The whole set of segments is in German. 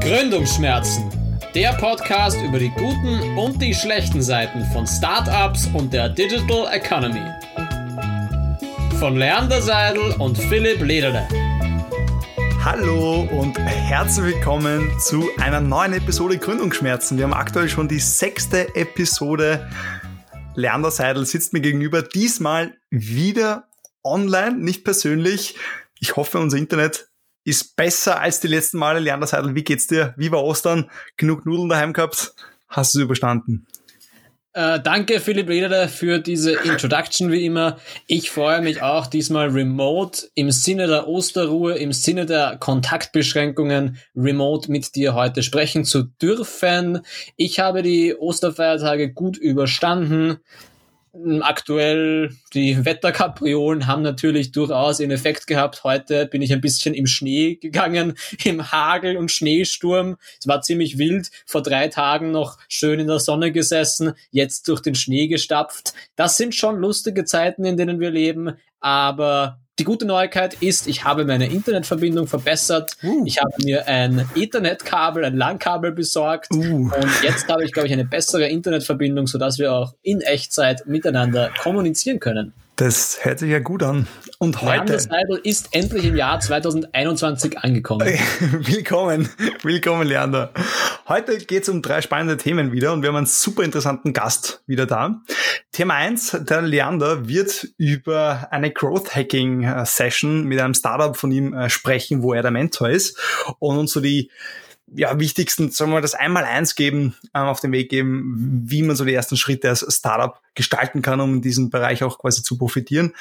Gründungsschmerzen. Der Podcast über die guten und die schlechten Seiten von Startups und der Digital Economy. Von Leander Seidel und Philipp Lederle. Hallo und herzlich willkommen zu einer neuen Episode Gründungsschmerzen. Wir haben aktuell schon die sechste Episode. Leander Seidel sitzt mir gegenüber, diesmal wieder online, nicht persönlich. Ich hoffe, unser Internet ist besser als die letzten Male. Leander Seidel, wie geht's dir? Wie war Ostern? Genug Nudeln daheim gehabt? Hast du es überstanden? Äh, danke, Philipp Lederer, für diese Introduction wie immer. Ich freue mich auch diesmal remote im Sinne der Osterruhe, im Sinne der Kontaktbeschränkungen remote mit dir heute sprechen zu dürfen. Ich habe die Osterfeiertage gut überstanden. Aktuell, die Wetterkapriolen haben natürlich durchaus ihren Effekt gehabt. Heute bin ich ein bisschen im Schnee gegangen, im Hagel und Schneesturm. Es war ziemlich wild. Vor drei Tagen noch schön in der Sonne gesessen, jetzt durch den Schnee gestapft. Das sind schon lustige Zeiten, in denen wir leben. Aber die gute Neuigkeit ist, ich habe meine Internetverbindung verbessert. Uh. Ich habe mir ein Ethernet-Kabel, ein LAN-Kabel besorgt. Uh. Und jetzt habe ich, glaube ich, eine bessere Internetverbindung, sodass wir auch in Echtzeit miteinander kommunizieren können. Das hört sich ja gut an. Und heute. Leander ist endlich im Jahr 2021 angekommen. willkommen, willkommen, Leander. Heute geht es um drei spannende Themen wieder und wir haben einen super interessanten Gast wieder da. Thema eins: der Leander wird über eine Growth Hacking äh, Session mit einem Startup von ihm äh, sprechen, wo er der Mentor ist und uns so die ja, wichtigsten, sagen wir mal, das einmal eins geben, ähm, auf den Weg geben, wie man so die ersten Schritte als Startup gestalten kann, um in diesem Bereich auch quasi zu profitieren.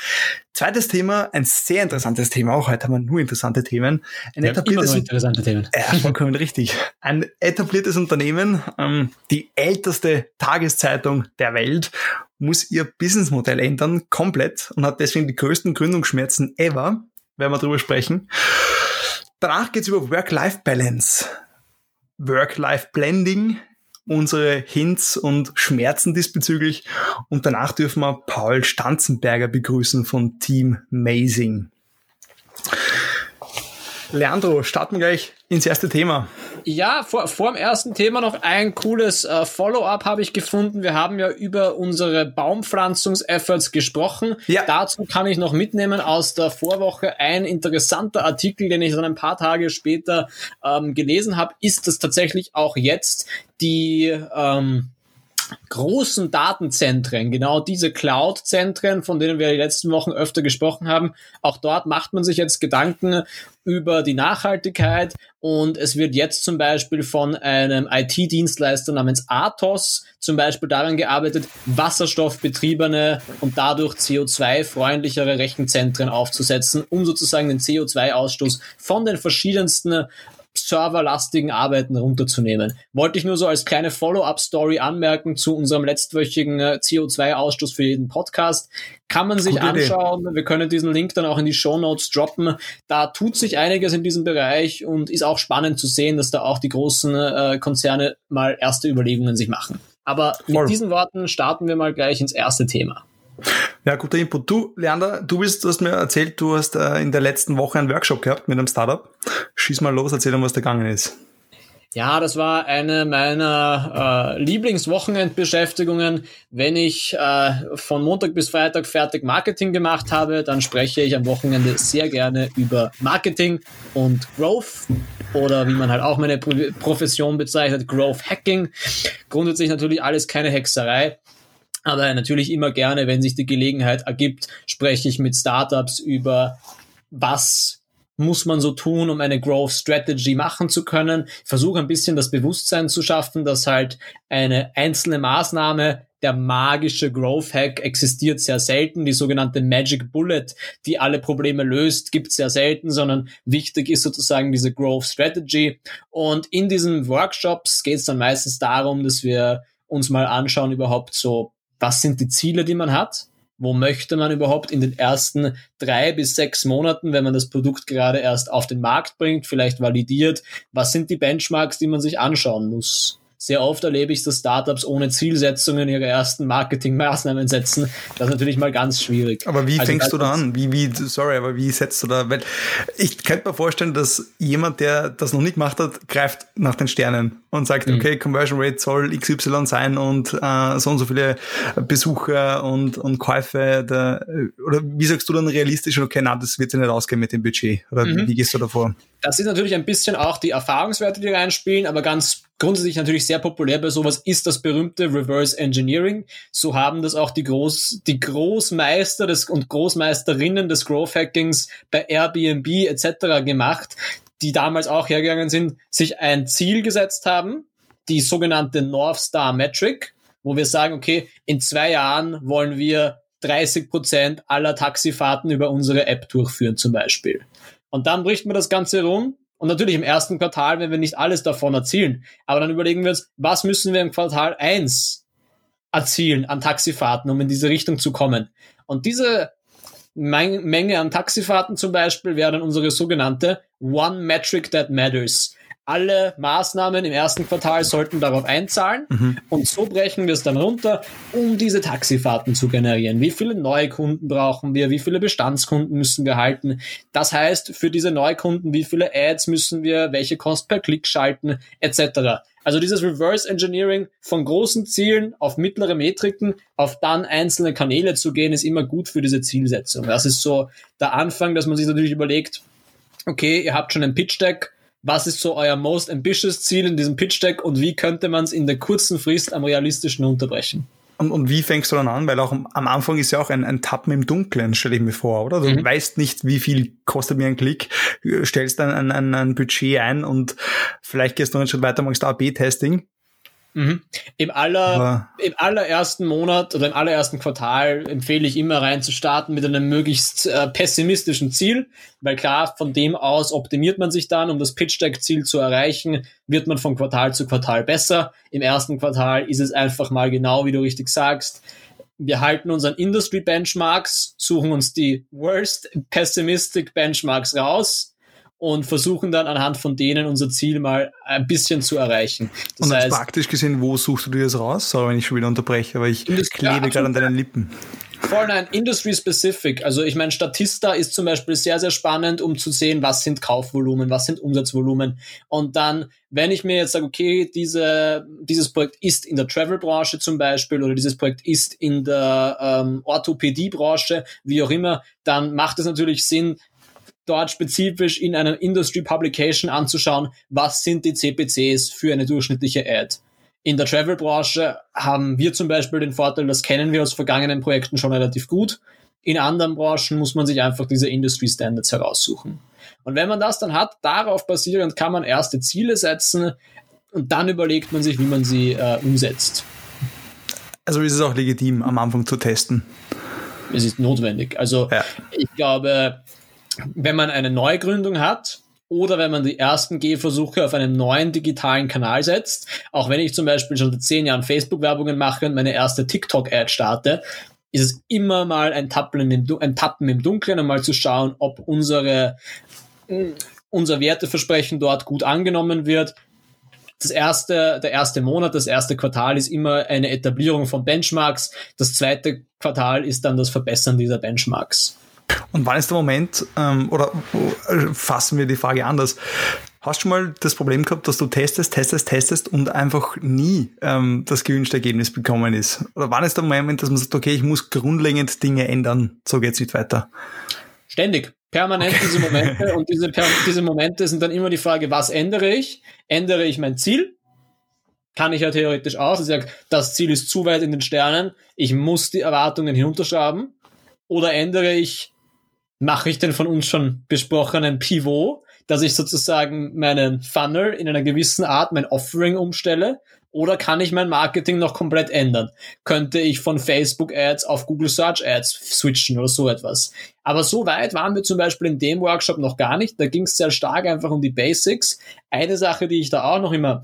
Zweites Thema, ein sehr interessantes Thema, auch heute haben wir nur interessante Themen. Ein ja, etabliertes, interessante Themen. Ja, vollkommen richtig. Ein etabliertes Unternehmen, ähm, die älteste Tageszeitung der Welt, muss ihr Businessmodell ändern, komplett, und hat deswegen die größten Gründungsschmerzen ever, werden wir drüber sprechen. Danach geht's über Work-Life-Balance. Work-Life-Blending, unsere Hints und Schmerzen diesbezüglich. Und danach dürfen wir Paul Stanzenberger begrüßen von Team Mazing. Leandro, starten wir gleich ins erste Thema. Ja, vor, vor dem ersten Thema noch ein cooles äh, Follow-up habe ich gefunden. Wir haben ja über unsere Baumpflanzungsefforts gesprochen. Ja. Dazu kann ich noch mitnehmen aus der Vorwoche ein interessanter Artikel, den ich dann ein paar Tage später ähm, gelesen habe, ist das tatsächlich auch jetzt die ähm, großen Datenzentren, genau diese Cloud-Zentren, von denen wir die letzten Wochen öfter gesprochen haben, auch dort macht man sich jetzt Gedanken über die Nachhaltigkeit und es wird jetzt zum Beispiel von einem IT-Dienstleister namens Athos zum Beispiel daran gearbeitet, wasserstoffbetriebene und dadurch CO2-freundlichere Rechenzentren aufzusetzen, um sozusagen den CO2-Ausstoß von den verschiedensten serverlastigen Arbeiten runterzunehmen. Wollte ich nur so als kleine Follow-up-Story anmerken zu unserem letztwöchigen äh, CO2-Ausstoß für jeden Podcast. Kann man sich Gute anschauen. Idee. Wir können diesen Link dann auch in die Show Notes droppen. Da tut sich einiges in diesem Bereich und ist auch spannend zu sehen, dass da auch die großen äh, Konzerne mal erste Überlegungen sich machen. Aber mit diesen Worten starten wir mal gleich ins erste Thema. Ja, guter Input. Du, Leander, du bist, du hast mir erzählt, du hast äh, in der letzten Woche einen Workshop gehabt mit einem Startup. Schieß mal los, erzähl uns, was da gegangen ist. Ja, das war eine meiner äh, Lieblingswochenendbeschäftigungen. Wenn ich äh, von Montag bis Freitag fertig Marketing gemacht habe, dann spreche ich am Wochenende sehr gerne über Marketing und Growth oder wie man halt auch meine Profession bezeichnet, Growth Hacking. Grundsätzlich natürlich alles keine Hexerei. Aber natürlich immer gerne, wenn sich die Gelegenheit ergibt, spreche ich mit Startups über, was muss man so tun, um eine Growth Strategy machen zu können. Ich versuche ein bisschen das Bewusstsein zu schaffen, dass halt eine einzelne Maßnahme, der magische Growth Hack existiert sehr selten. Die sogenannte Magic Bullet, die alle Probleme löst, gibt sehr selten, sondern wichtig ist sozusagen diese Growth Strategy. Und in diesen Workshops geht es dann meistens darum, dass wir uns mal anschauen, überhaupt so was sind die Ziele, die man hat? Wo möchte man überhaupt in den ersten drei bis sechs Monaten, wenn man das Produkt gerade erst auf den Markt bringt, vielleicht validiert? Was sind die Benchmarks, die man sich anschauen muss? Sehr oft erlebe ich, dass Startups ohne Zielsetzungen ihre ersten Marketingmaßnahmen setzen. Das ist natürlich mal ganz schwierig. Aber wie also, fängst du da an? Wie, wie, sorry, aber wie setzt du da? Weil ich könnte mir vorstellen, dass jemand, der das noch nicht gemacht hat, greift nach den Sternen und sagt, mhm. okay, Conversion Rate soll XY sein und äh, so und so viele Besucher und, und Käufe. Der, oder wie sagst du dann realistisch, okay, na, das wird sich nicht ausgehen mit dem Budget? Oder mhm. wie gehst du davor? Das ist natürlich ein bisschen auch die Erfahrungswerte, die reinspielen, aber ganz grundsätzlich natürlich sehr populär bei sowas ist das berühmte Reverse Engineering. So haben das auch die Groß, die Großmeister des und Großmeisterinnen des Growth Hackings bei Airbnb etc. gemacht, die damals auch hergegangen sind, sich ein Ziel gesetzt haben, die sogenannte North Star Metric, wo wir sagen, okay, in zwei Jahren wollen wir 30 Prozent aller Taxifahrten über unsere App durchführen zum Beispiel. Und dann bricht man das Ganze rum. Und natürlich im ersten Quartal, wenn wir nicht alles davon erzielen. Aber dann überlegen wir uns, was müssen wir im Quartal eins erzielen an Taxifahrten, um in diese Richtung zu kommen. Und diese Menge an Taxifahrten zum Beispiel wäre dann unsere sogenannte One Metric That Matters alle Maßnahmen im ersten Quartal sollten darauf einzahlen mhm. und so brechen wir es dann runter, um diese Taxifahrten zu generieren. Wie viele neue Kunden brauchen wir? Wie viele Bestandskunden müssen wir halten? Das heißt, für diese Neukunden, wie viele Ads müssen wir, welche Kost per Klick schalten, etc. Also dieses Reverse Engineering von großen Zielen auf mittlere Metriken, auf dann einzelne Kanäle zu gehen, ist immer gut für diese Zielsetzung. Das ist so der Anfang, dass man sich natürlich überlegt, okay, ihr habt schon ein Pitch Deck, was ist so euer most ambitious Ziel in diesem Pitch Deck und wie könnte man es in der kurzen Frist am realistischen unterbrechen? Und, und wie fängst du dann an? Weil auch am, am Anfang ist ja auch ein, ein Tappen im Dunkeln, stelle ich mir vor, oder? Du mhm. weißt nicht, wie viel kostet mir ein Klick, stellst dann ein, ein, ein Budget ein und vielleicht gehst du noch einen Schritt weiter, machst A-B-Testing Mhm. Im, aller, Im allerersten Monat oder im allerersten Quartal empfehle ich immer rein zu starten mit einem möglichst äh, pessimistischen Ziel, weil klar, von dem aus optimiert man sich dann, um das Pitch Deck Ziel zu erreichen, wird man von Quartal zu Quartal besser. Im ersten Quartal ist es einfach mal genau, wie du richtig sagst. Wir halten uns an Industry Benchmarks, suchen uns die worst pessimistic Benchmarks raus, und versuchen dann anhand von denen unser Ziel mal ein bisschen zu erreichen. Das und heißt, praktisch gesehen, wo suchst du dir das raus? Sorry, wenn ich schon wieder unterbreche, aber ich klebe gerade an deinen Lippen. Voll nein, Industry Specific. Also ich meine, Statista ist zum Beispiel sehr, sehr spannend, um zu sehen, was sind Kaufvolumen, was sind Umsatzvolumen. Und dann, wenn ich mir jetzt sage, okay, diese, dieses Projekt ist in der Travel-Branche zum Beispiel oder dieses Projekt ist in der ähm, Orthopädie-Branche, wie auch immer, dann macht es natürlich Sinn, dort spezifisch in einer Industry Publication anzuschauen, was sind die CPCs für eine durchschnittliche Ad. In der Travel-Branche haben wir zum Beispiel den Vorteil, das kennen wir aus vergangenen Projekten schon relativ gut. In anderen Branchen muss man sich einfach diese Industry Standards heraussuchen. Und wenn man das dann hat, darauf basierend kann man erste Ziele setzen und dann überlegt man sich, wie man sie äh, umsetzt. Also ist es auch legitim, am Anfang zu testen. Es ist notwendig. Also ja. ich glaube, wenn man eine Neugründung hat oder wenn man die ersten Gehversuche auf einem neuen digitalen Kanal setzt, auch wenn ich zum Beispiel schon seit zehn Jahren Facebook-Werbungen mache und meine erste TikTok-Ad starte, ist es immer mal ein Tappen, im, ein Tappen im Dunkeln, um mal zu schauen, ob unsere, unser Werteversprechen dort gut angenommen wird. Das erste, der erste Monat, das erste Quartal ist immer eine Etablierung von Benchmarks. Das zweite Quartal ist dann das Verbessern dieser Benchmarks. Und wann ist der Moment, ähm, oder äh, fassen wir die Frage anders, Hast du schon mal das Problem gehabt, dass du testest, testest, testest und einfach nie ähm, das gewünschte Ergebnis bekommen ist? Oder wann ist der Moment, dass man sagt, okay, ich muss grundlegend Dinge ändern, so geht's nicht weiter? Ständig, permanent okay. diese Momente und diese, diese Momente sind dann immer die Frage, was ändere ich? Ändere ich mein Ziel? Kann ich ja theoretisch aus. Ich sage, das Ziel ist zu weit in den Sternen, ich muss die Erwartungen hinunterschrauben. Oder ändere ich mache ich den von uns schon besprochenen Pivot, dass ich sozusagen meinen Funnel in einer gewissen Art, mein Offering umstelle? Oder kann ich mein Marketing noch komplett ändern? Könnte ich von Facebook Ads auf Google Search Ads switchen oder so etwas? Aber so weit waren wir zum Beispiel in dem Workshop noch gar nicht. Da ging es sehr stark einfach um die Basics. Eine Sache, die ich da auch noch immer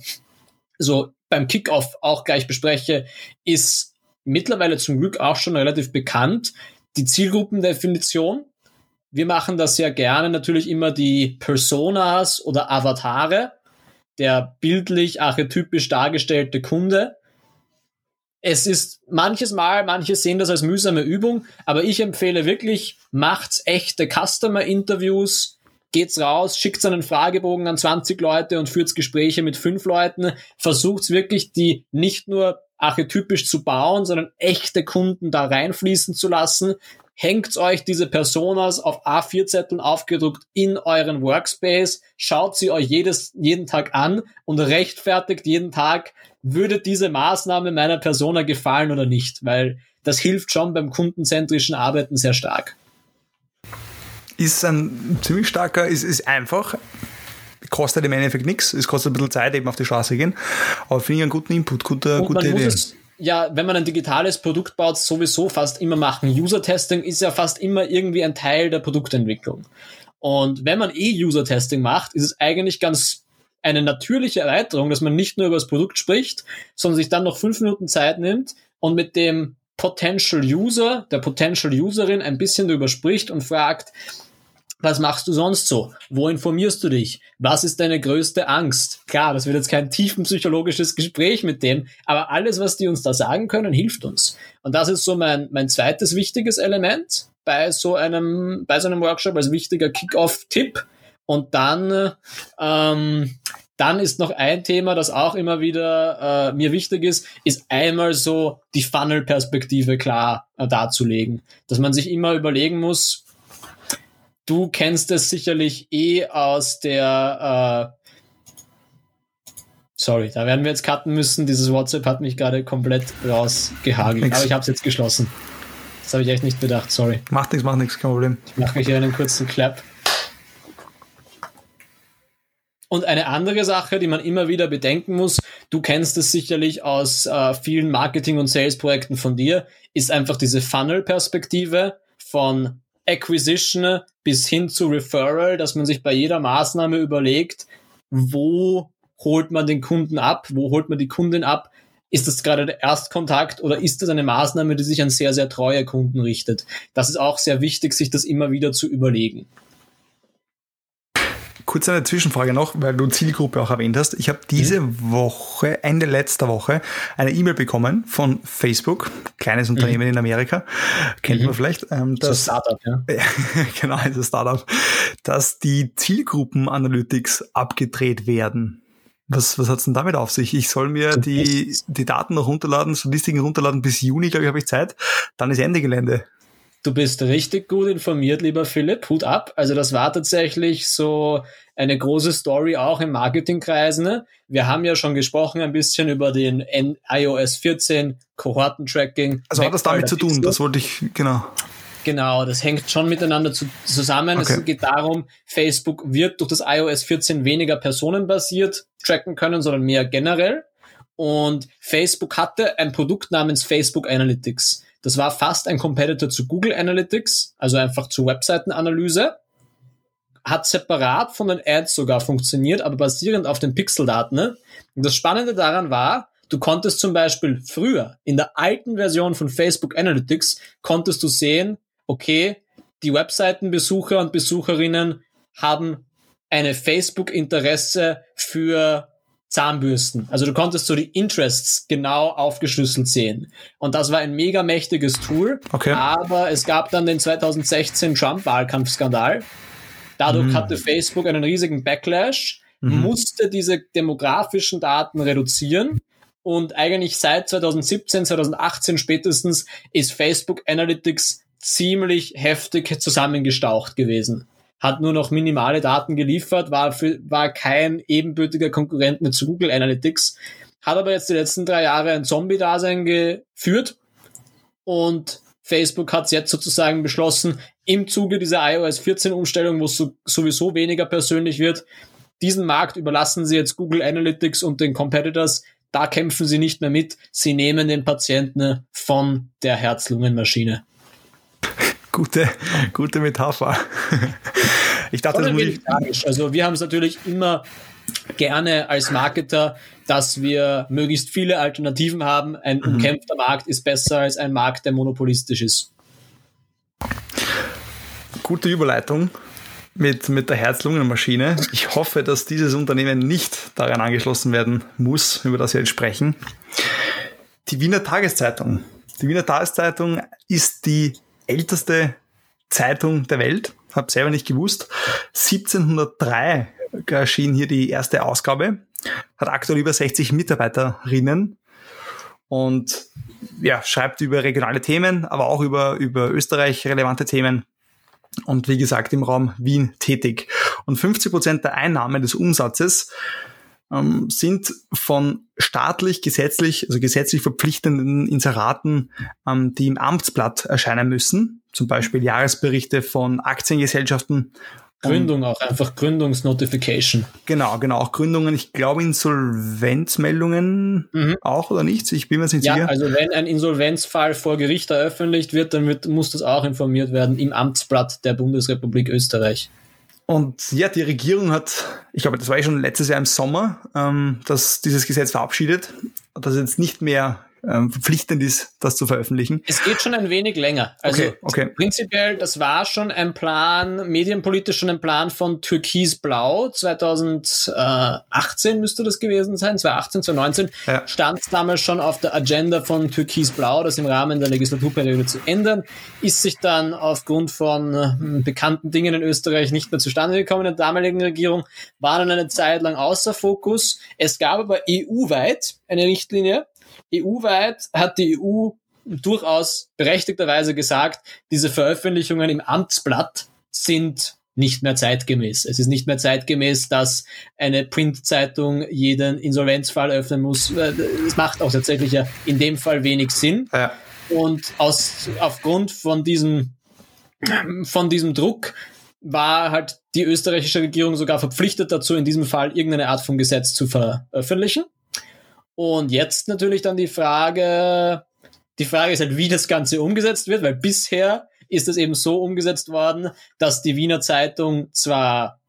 so beim Kickoff auch gleich bespreche, ist mittlerweile zum Glück auch schon relativ bekannt. Die Zielgruppendefinition, wir machen das sehr gerne natürlich immer die Personas oder Avatare. der bildlich archetypisch dargestellte Kunde. Es ist manches Mal, manche sehen das als mühsame Übung, aber ich empfehle wirklich, macht's echte Customer-Interviews, geht's raus, schickt einen Fragebogen an 20 Leute und führt Gespräche mit fünf Leuten, versucht's wirklich, die nicht nur archetypisch zu bauen, sondern echte Kunden da reinfließen zu lassen. Hängt euch diese Personas auf A4-Zetteln aufgedruckt in euren Workspace, schaut sie euch jedes, jeden Tag an und rechtfertigt jeden Tag, würde diese Maßnahme meiner Persona gefallen oder nicht, weil das hilft schon beim kundenzentrischen Arbeiten sehr stark. Ist ein ziemlich starker, ist, ist einfach, kostet im Endeffekt nichts, es kostet ein bisschen Zeit, eben auf die Straße gehen, aber finde ich einen guten Input, gute, gute Idee. Ja, wenn man ein digitales Produkt baut, sowieso fast immer machen. User-Testing ist ja fast immer irgendwie ein Teil der Produktentwicklung. Und wenn man eh User-Testing macht, ist es eigentlich ganz eine natürliche Erweiterung, dass man nicht nur über das Produkt spricht, sondern sich dann noch fünf Minuten Zeit nimmt und mit dem Potential User, der Potential Userin ein bisschen darüber spricht und fragt, was machst du sonst so? Wo informierst du dich? Was ist deine größte Angst? Klar, das wird jetzt kein tiefenpsychologisches Gespräch mit dem, aber alles, was die uns da sagen können, hilft uns. Und das ist so mein, mein zweites wichtiges Element bei so einem, bei so einem Workshop als wichtiger Kick-Off-Tipp. Und dann, ähm, dann ist noch ein Thema, das auch immer wieder äh, mir wichtig ist, ist einmal so die Funnel-Perspektive klar äh, darzulegen. Dass man sich immer überlegen muss, Du kennst es sicherlich eh aus der äh, Sorry, da werden wir jetzt cutten müssen. Dieses WhatsApp hat mich gerade komplett rausgehagelt. Aber ich habe es jetzt geschlossen. Das habe ich echt nicht bedacht, sorry. Macht nichts, macht nichts, kein Problem. Ich mache hier einen kurzen Clap. Und eine andere Sache, die man immer wieder bedenken muss, du kennst es sicherlich aus äh, vielen Marketing- und Sales-Projekten von dir, ist einfach diese Funnel-Perspektive von Acquisition bis hin zu Referral, dass man sich bei jeder Maßnahme überlegt, wo holt man den Kunden ab, wo holt man die Kundin ab, ist das gerade der Erstkontakt oder ist das eine Maßnahme, die sich an sehr, sehr treue Kunden richtet? Das ist auch sehr wichtig, sich das immer wieder zu überlegen. Kurz eine Zwischenfrage noch, weil du Zielgruppe auch erwähnt hast. Ich habe diese mhm. Woche, Ende letzter Woche, eine E-Mail bekommen von Facebook, kleines Unternehmen mhm. in Amerika, kennt mhm. man vielleicht. Ähm, das Startup, ja. genau, ein Startup, dass die Zielgruppen-Analytics abgedreht werden. Was, was hat's denn damit auf sich? Ich soll mir die, die Daten noch runterladen, Statistiken runterladen bis Juni, glaube ich, habe ich Zeit. Dann ist Ende Gelände. Du bist richtig gut informiert, lieber Philipp. Hut ab. Also das war tatsächlich so eine große Story auch im Marketingkreis. Ne? Wir haben ja schon gesprochen ein bisschen über den iOS 14 Kohortentracking. Also hat das damit zu tun, das wollte ich, genau. Genau, das hängt schon miteinander zu, zusammen. Okay. Es geht darum, Facebook wird durch das iOS 14 weniger personenbasiert tracken können, sondern mehr generell. Und Facebook hatte ein Produkt namens Facebook Analytics. Das war fast ein Competitor zu Google Analytics, also einfach zu Webseitenanalyse. Hat separat von den Ads sogar funktioniert, aber basierend auf den Pixeldaten. Ne? Und das Spannende daran war, du konntest zum Beispiel früher in der alten Version von Facebook Analytics konntest du sehen, okay, die Webseitenbesucher und Besucherinnen haben eine Facebook-Interesse für Zahnbürsten. Also du konntest so die Interests genau aufgeschlüsselt sehen. Und das war ein mega mächtiges Tool. Okay. Aber es gab dann den 2016 Trump-Wahlkampfskandal. Dadurch mhm. hatte Facebook einen riesigen Backlash, mhm. musste diese demografischen Daten reduzieren. Und eigentlich seit 2017, 2018 spätestens ist Facebook Analytics ziemlich heftig zusammengestaucht gewesen hat nur noch minimale Daten geliefert, war, für, war kein ebenbürtiger Konkurrent mehr zu Google Analytics, hat aber jetzt die letzten drei Jahre ein Zombie-Dasein geführt und Facebook hat jetzt sozusagen beschlossen, im Zuge dieser iOS 14 Umstellung, wo es so, sowieso weniger persönlich wird, diesen Markt überlassen sie jetzt Google Analytics und den Competitors. Da kämpfen sie nicht mehr mit. Sie nehmen den Patienten von der Herz-Lungen-Maschine. Gute, gute Metapher. Ich dachte, das muss tragisch. Also wir haben es natürlich immer gerne als Marketer, dass wir möglichst viele Alternativen haben. Ein mhm. umkämpfter Markt ist besser als ein Markt, der monopolistisch ist. Gute Überleitung mit, mit der Herz-Lungen-Maschine. Ich hoffe, dass dieses Unternehmen nicht daran angeschlossen werden muss, über das wir jetzt sprechen. Die Wiener Tageszeitung. Die Wiener Tageszeitung ist die älteste Zeitung der Welt. Hab selber nicht gewusst. 1703 erschien hier die erste Ausgabe. Hat aktuell über 60 Mitarbeiterinnen und ja, schreibt über regionale Themen, aber auch über, über Österreich relevante Themen und wie gesagt im Raum Wien tätig. Und 50 Prozent der Einnahmen des Umsatzes ähm, sind von staatlich, gesetzlich, also gesetzlich verpflichtenden Inseraten, ähm, die im Amtsblatt erscheinen müssen, zum Beispiel Jahresberichte von Aktiengesellschaften Gründung auch, einfach Gründungsnotification. Genau, genau, auch Gründungen. Ich glaube Insolvenzmeldungen mhm. auch oder nicht? Ich bin mir nicht ja, sicher. Also wenn ein Insolvenzfall vor Gericht eröffentlicht wird, dann wird, muss das auch informiert werden im Amtsblatt der Bundesrepublik Österreich. Und ja, die Regierung hat, ich glaube, das war ja schon letztes Jahr im Sommer, ähm, dass dieses Gesetz verabschiedet, dass jetzt nicht mehr ähm, verpflichtend ist, das zu veröffentlichen. Es geht schon ein wenig länger. Also okay, okay. prinzipiell, das war schon ein Plan, medienpolitisch schon ein Plan von Türkis Blau. 2018 müsste das gewesen sein, 2018, 2019 ja. stand damals schon auf der Agenda von Türkis Blau, das im Rahmen der Legislaturperiode zu ändern. Ist sich dann aufgrund von äh, bekannten Dingen in Österreich nicht mehr zustande gekommen in der damaligen Regierung, war dann eine Zeit lang außer Fokus. Es gab aber EU-weit eine Richtlinie, EU-weit hat die EU durchaus berechtigterweise gesagt, diese Veröffentlichungen im Amtsblatt sind nicht mehr zeitgemäß. Es ist nicht mehr zeitgemäß, dass eine Printzeitung jeden Insolvenzfall öffnen muss. Es macht auch tatsächlich ja in dem Fall wenig Sinn. Ja. Und aus, aufgrund von diesem, von diesem Druck war halt die österreichische Regierung sogar verpflichtet dazu, in diesem Fall irgendeine Art von Gesetz zu veröffentlichen. Und jetzt natürlich dann die Frage, die Frage ist halt, wie das Ganze umgesetzt wird, weil bisher ist es eben so umgesetzt worden, dass die Wiener Zeitung zwar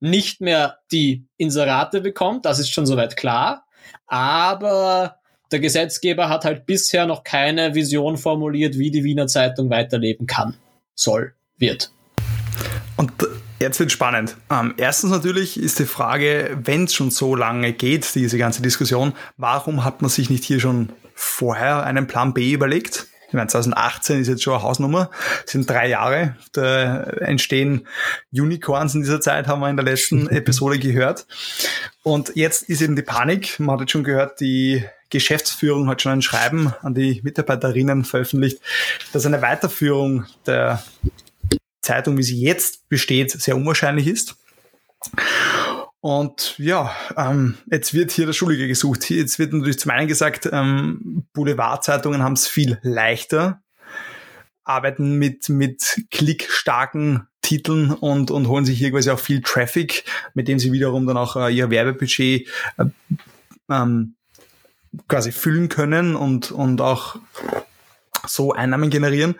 nicht mehr die Inserate bekommt, das ist schon soweit klar, aber der Gesetzgeber hat halt bisher noch keine Vision formuliert, wie die Wiener Zeitung weiterleben kann, soll, wird. Und Jetzt wird spannend. Ähm, erstens natürlich ist die Frage, wenn es schon so lange geht, diese ganze Diskussion, warum hat man sich nicht hier schon vorher einen Plan B überlegt? Ich meine, 2018 ist jetzt schon eine Hausnummer, sind drei Jahre, da entstehen Unicorns in dieser Zeit, haben wir in der letzten Episode gehört. Und jetzt ist eben die Panik, man hat jetzt schon gehört, die Geschäftsführung hat schon ein Schreiben an die Mitarbeiterinnen veröffentlicht, dass eine Weiterführung der Zeitung, wie sie jetzt besteht, sehr unwahrscheinlich ist. Und ja, ähm, jetzt wird hier der Schuldige gesucht. Jetzt wird natürlich zum einen gesagt, ähm, Boulevardzeitungen haben es viel leichter, arbeiten mit, mit klickstarken Titeln und, und holen sich hier quasi auch viel Traffic, mit dem sie wiederum dann auch äh, ihr Werbebudget äh, ähm, quasi füllen können und, und auch so Einnahmen generieren.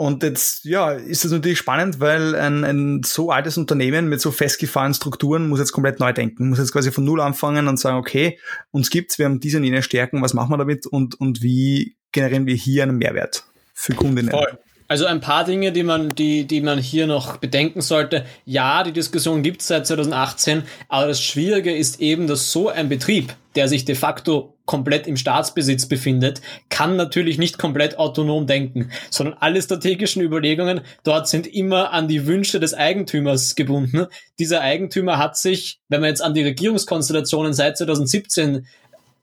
Und jetzt, ja, ist es natürlich spannend, weil ein, ein so altes Unternehmen mit so festgefahrenen Strukturen muss jetzt komplett neu denken, muss jetzt quasi von Null anfangen und sagen, okay, uns gibt's, wir haben diese und jene Stärken, was machen wir damit und, und wie generieren wir hier einen Mehrwert für Kundinnen? Voll. Also ein paar Dinge, die man, die, die man hier noch bedenken sollte. Ja, die Diskussion gibt es seit 2018, aber das Schwierige ist eben, dass so ein Betrieb, der sich de facto komplett im Staatsbesitz befindet, kann natürlich nicht komplett autonom denken, sondern alle strategischen Überlegungen dort sind immer an die Wünsche des Eigentümers gebunden. Dieser Eigentümer hat sich, wenn man jetzt an die Regierungskonstellationen seit 2017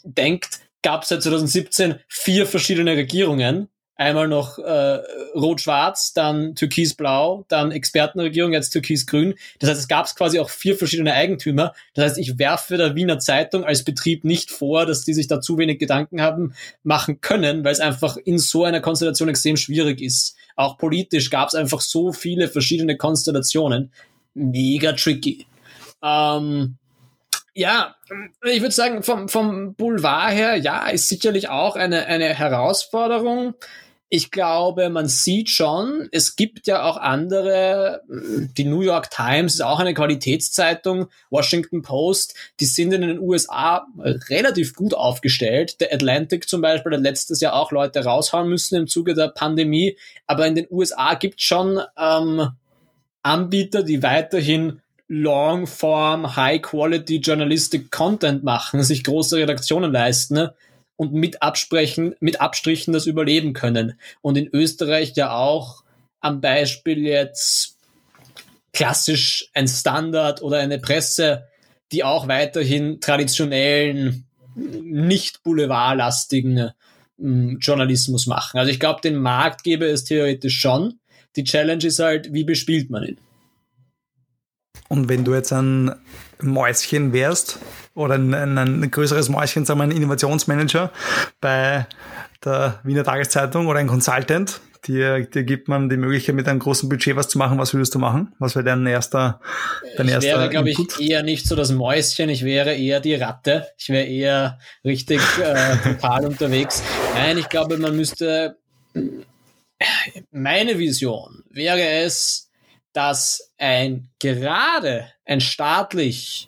denkt, gab es seit 2017 vier verschiedene Regierungen einmal noch äh, Rot-Schwarz, dann Türkis-Blau, dann Expertenregierung, jetzt Türkis-Grün. Das heißt, es gab quasi auch vier verschiedene Eigentümer. Das heißt, ich werfe der Wiener Zeitung als Betrieb nicht vor, dass die sich da zu wenig Gedanken haben machen können, weil es einfach in so einer Konstellation extrem schwierig ist. Auch politisch gab es einfach so viele verschiedene Konstellationen. Mega tricky. Ähm, ja, ich würde sagen, vom, vom Boulevard her, ja, ist sicherlich auch eine, eine Herausforderung ich glaube, man sieht schon, es gibt ja auch andere, die New York Times ist auch eine Qualitätszeitung, Washington Post, die sind in den USA relativ gut aufgestellt. Der Atlantic zum Beispiel hat letztes Jahr auch Leute raushauen müssen im Zuge der Pandemie, aber in den USA gibt schon ähm, Anbieter, die weiterhin Long-Form, High-Quality Journalistic Content machen, sich große Redaktionen leisten ne? Und mit Absprechen, mit Abstrichen das überleben können. Und in Österreich ja auch am Beispiel jetzt klassisch ein Standard oder eine Presse, die auch weiterhin traditionellen, nicht boulevardlastigen hm, Journalismus machen. Also ich glaube, den Markt gäbe es theoretisch schon. Die Challenge ist halt, wie bespielt man ihn? Und wenn du jetzt ein Mäuschen wärst oder ein, ein, ein größeres Mäuschen, sagen wir ein Innovationsmanager bei der Wiener Tageszeitung oder ein Consultant, dir, dir gibt man die Möglichkeit, mit einem großen Budget was zu machen. Was würdest du machen? Was wäre dein erster, dein ich erster wäre, glaube ich, eher nicht so das Mäuschen, ich wäre eher die Ratte. Ich wäre eher richtig äh, total unterwegs. Nein, ich glaube, man müsste. Meine Vision wäre es, dass ein gerade ein staatlich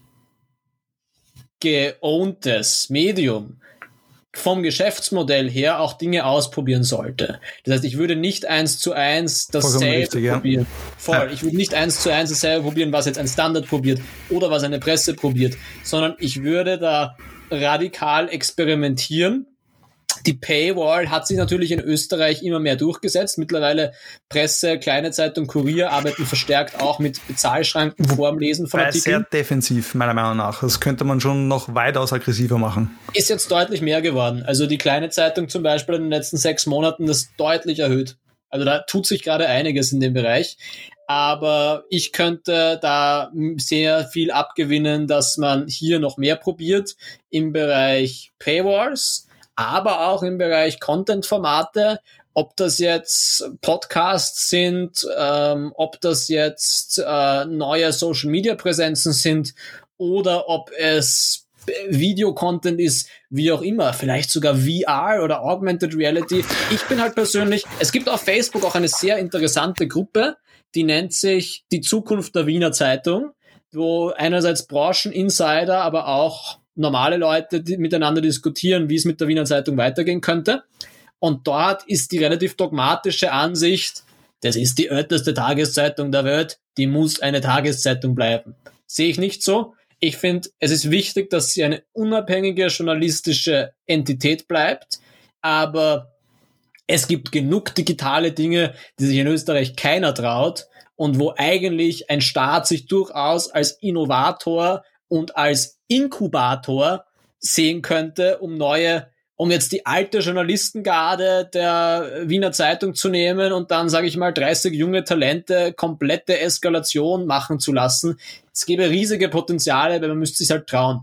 geowntes Medium vom Geschäftsmodell her auch Dinge ausprobieren sollte. Das heißt, ich würde nicht eins zu eins dasselbe richtig, probieren. Ja. Voll. Ich würde nicht eins zu eins dasselbe probieren, was jetzt ein Standard probiert oder was eine Presse probiert, sondern ich würde da radikal experimentieren die Paywall hat sich natürlich in Österreich immer mehr durchgesetzt. Mittlerweile Presse, kleine Zeitung, Kurier arbeiten verstärkt auch mit Bezahlschranken vorm Lesen von Artikeln. Sehr defensiv, meiner Meinung nach. Das könnte man schon noch weitaus aggressiver machen. Ist jetzt deutlich mehr geworden. Also die kleine Zeitung zum Beispiel in den letzten sechs Monaten ist deutlich erhöht. Also da tut sich gerade einiges in dem Bereich. Aber ich könnte da sehr viel abgewinnen, dass man hier noch mehr probiert im Bereich Paywalls aber auch im Bereich Content-Formate, ob das jetzt Podcasts sind, ähm, ob das jetzt äh, neue Social-Media-Präsenzen sind oder ob es Video-Content ist, wie auch immer, vielleicht sogar VR oder Augmented Reality. Ich bin halt persönlich, es gibt auf Facebook auch eine sehr interessante Gruppe, die nennt sich die Zukunft der Wiener Zeitung, wo einerseits Brancheninsider, aber auch normale Leute die miteinander diskutieren, wie es mit der Wiener Zeitung weitergehen könnte. Und dort ist die relativ dogmatische Ansicht, das ist die älteste Tageszeitung der Welt, die muss eine Tageszeitung bleiben. Sehe ich nicht so. Ich finde, es ist wichtig, dass sie eine unabhängige journalistische Entität bleibt, aber es gibt genug digitale Dinge, die sich in Österreich keiner traut und wo eigentlich ein Staat sich durchaus als Innovator und als Inkubator sehen könnte, um neue, um jetzt die alte Journalistengarde der Wiener Zeitung zu nehmen und dann, sage ich mal, 30 junge Talente komplette Eskalation machen zu lassen. Es gäbe riesige Potenziale, aber man müsste sich halt trauen.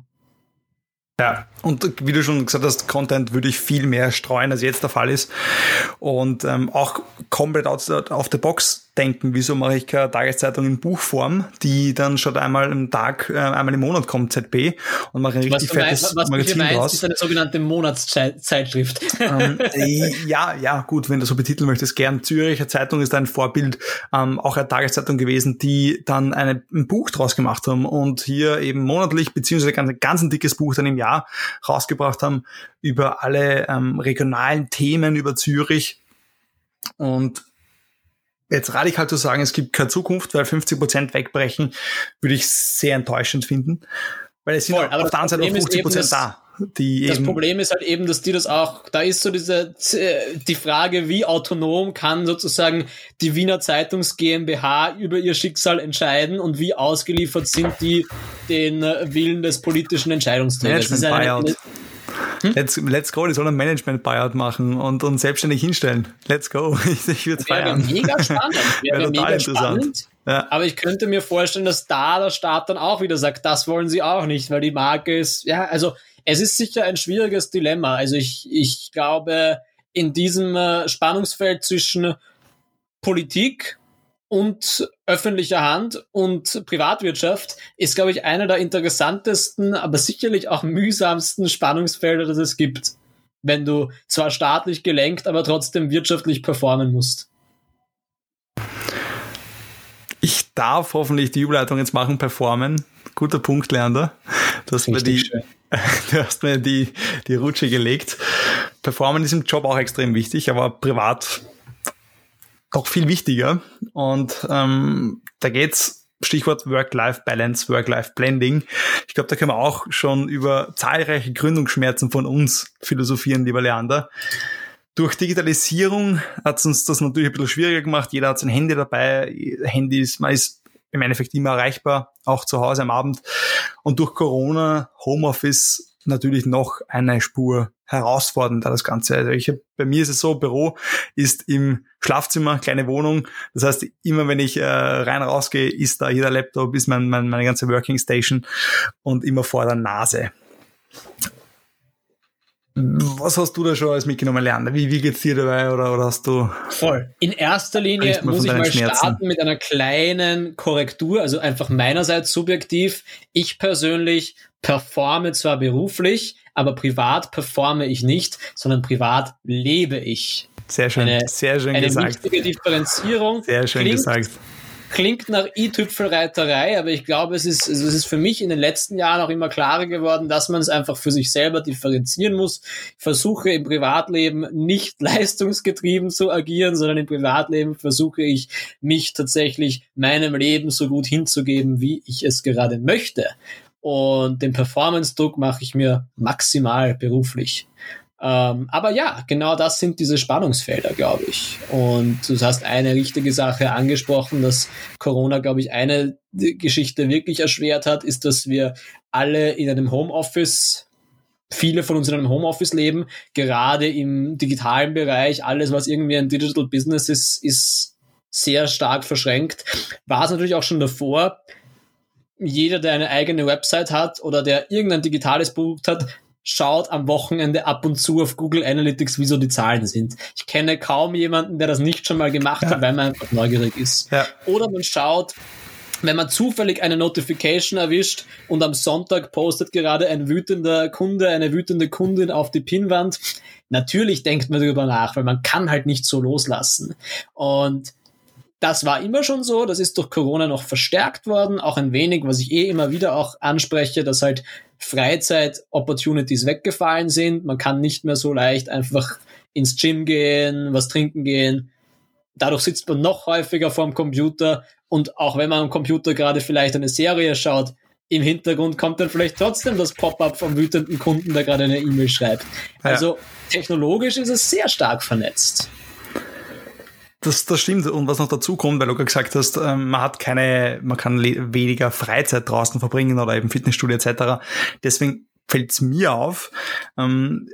Ja, und wie du schon gesagt hast, Content würde ich viel mehr streuen, als jetzt der Fall ist. Und ähm, auch komplett out of the box denken, wieso mache ich keine Tageszeitung in Buchform, die dann schon einmal im Tag, äh, einmal im Monat kommt, ZB, und mache ein richtig fettes meinst, was Magazin meinst, draus. ist eine sogenannte Monatszeitschrift. Ähm, äh, ja, ja, gut, wenn du so betiteln möchtest, gern. Züricher Zeitung ist ein Vorbild, ähm, auch eine Tageszeitung gewesen, die dann eine, ein Buch draus gemacht haben und hier eben monatlich, beziehungsweise ganz, ganz ein dickes Buch dann im Jahr rausgebracht haben über alle ähm, regionalen Themen über Zürich. Und jetzt radikal zu sagen, es gibt keine Zukunft, weil 50 Prozent wegbrechen, würde ich sehr enttäuschend finden. Weil es sind Voll, auf der anderen Seite noch 50 Prozent da. Die das Problem ist halt eben, dass die das auch, da ist so diese, die Frage, wie autonom kann sozusagen die Wiener Zeitungs GmbH über ihr Schicksal entscheiden und wie ausgeliefert sind die den Willen des politischen Entscheidungsträgers. Management Buyout. Hm? Let's, let's go, die sollen ein Management-Buyout machen und, und selbstständig hinstellen. Let's go. Ich, ich würde es feiern. mega spannend. Wäre, wäre mega spannend. Ja. Aber ich könnte mir vorstellen, dass da der Staat dann auch wieder sagt, das wollen sie auch nicht, weil die Marke ist, ja, also es ist sicher ein schwieriges Dilemma. Also ich, ich glaube, in diesem äh, Spannungsfeld zwischen Politik und öffentlicher Hand und Privatwirtschaft ist, glaube ich, einer der interessantesten, aber sicherlich auch mühsamsten Spannungsfelder, das es gibt, wenn du zwar staatlich gelenkt, aber trotzdem wirtschaftlich performen musst. Ich darf hoffentlich die Überleitung jetzt machen, performen. Guter Punkt, Leander. Du hast, mir die, du hast mir die, die Rutsche gelegt. Performen ist im Job auch extrem wichtig, aber privat noch viel wichtiger. Und ähm, da geht's Stichwort Work-Life-Balance, Work-Life-Blending. Ich glaube, da können wir auch schon über zahlreiche Gründungsschmerzen von uns philosophieren, lieber Leander. Durch Digitalisierung hat es uns das natürlich ein bisschen schwieriger gemacht. Jeder hat sein Handy dabei. Handys, man ist im Endeffekt immer erreichbar, auch zu Hause am Abend. Und durch Corona, Homeoffice natürlich noch eine Spur herausfordernder das Ganze. Also ich hab, bei mir ist es so, Büro ist im Schlafzimmer, kleine Wohnung. Das heißt, immer wenn ich äh, rein rausgehe, ist da jeder Laptop, ist mein, mein, meine ganze Working Station und immer vor der Nase. Was hast du da schon alles mitgenommen lernen? Wie, wie geht's dir dabei oder, oder hast du? Voll. In erster Linie muss ich mal Schmerzen? starten mit einer kleinen Korrektur, also einfach meinerseits subjektiv. Ich persönlich performe zwar beruflich, aber privat performe ich nicht, sondern privat lebe ich. Sehr schön, eine, sehr schön eine gesagt. Eine wichtige Differenzierung. Sehr schön klingt, gesagt klingt nach i-Tüpfelreiterei, aber ich glaube, es ist, es ist für mich in den letzten Jahren auch immer klarer geworden, dass man es einfach für sich selber differenzieren muss. Ich versuche im Privatleben nicht leistungsgetrieben zu agieren, sondern im Privatleben versuche ich mich tatsächlich meinem Leben so gut hinzugeben, wie ich es gerade möchte. Und den Performance-Druck mache ich mir maximal beruflich. Ähm, aber ja, genau das sind diese Spannungsfelder, glaube ich. Und du hast eine richtige Sache angesprochen, dass Corona, glaube ich, eine Geschichte wirklich erschwert hat, ist, dass wir alle in einem Homeoffice viele von uns in einem Homeoffice leben, gerade im digitalen Bereich, alles, was irgendwie ein Digital Business ist, ist sehr stark verschränkt. War es natürlich auch schon davor. Jeder, der eine eigene Website hat oder der irgendein digitales Produkt hat, schaut am Wochenende ab und zu auf Google Analytics, wieso die Zahlen sind. Ich kenne kaum jemanden, der das nicht schon mal gemacht ja. hat, weil man einfach neugierig ist. Ja. Oder man schaut, wenn man zufällig eine Notification erwischt und am Sonntag postet gerade ein wütender Kunde, eine wütende Kundin auf die Pinnwand, natürlich denkt man darüber nach, weil man kann halt nicht so loslassen. Und das war immer schon so, das ist durch Corona noch verstärkt worden, auch ein wenig, was ich eh immer wieder auch anspreche, dass halt Freizeit-Opportunities weggefallen sind. Man kann nicht mehr so leicht einfach ins Gym gehen, was trinken gehen. Dadurch sitzt man noch häufiger vorm Computer und auch wenn man am Computer gerade vielleicht eine Serie schaut, im Hintergrund kommt dann vielleicht trotzdem das Pop-up vom wütenden Kunden, der gerade eine E-Mail schreibt. Ja. Also technologisch ist es sehr stark vernetzt. Das, das stimmt. Und was noch dazu kommt, weil du gerade gesagt hast, ähm, man hat keine, man kann weniger Freizeit draußen verbringen oder eben Fitnessstudio etc. Deswegen fällt es mir auf, ähm,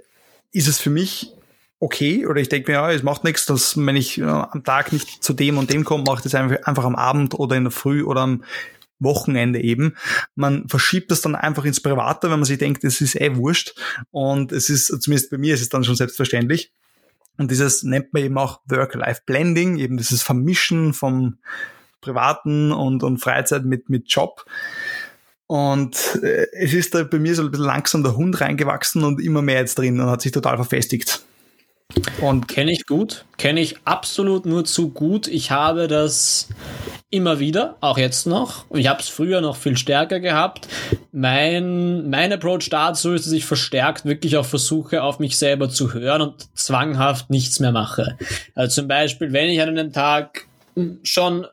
ist es für mich okay oder ich denke mir, ja, es macht nichts, dass wenn ich äh, am Tag nicht zu dem und dem komme, mache ich das einfach, einfach am Abend oder in der Früh oder am Wochenende eben. Man verschiebt das dann einfach ins Private, wenn man sich denkt, es ist eh wurscht. Und es ist, zumindest bei mir ist es dann schon selbstverständlich. Und dieses nennt man eben auch Work-Life-Blending, eben dieses Vermischen vom Privaten und, und Freizeit mit, mit Job. Und äh, es ist da bei mir so ein bisschen langsam der Hund reingewachsen und immer mehr jetzt drin und hat sich total verfestigt. Und kenne ich gut, kenne ich absolut nur zu gut. Ich habe das immer wieder, auch jetzt noch. Ich habe es früher noch viel stärker gehabt. Mein, mein Approach dazu ist, dass ich verstärkt wirklich auch versuche, auf mich selber zu hören und zwanghaft nichts mehr mache. Also zum Beispiel, wenn ich an einem Tag schon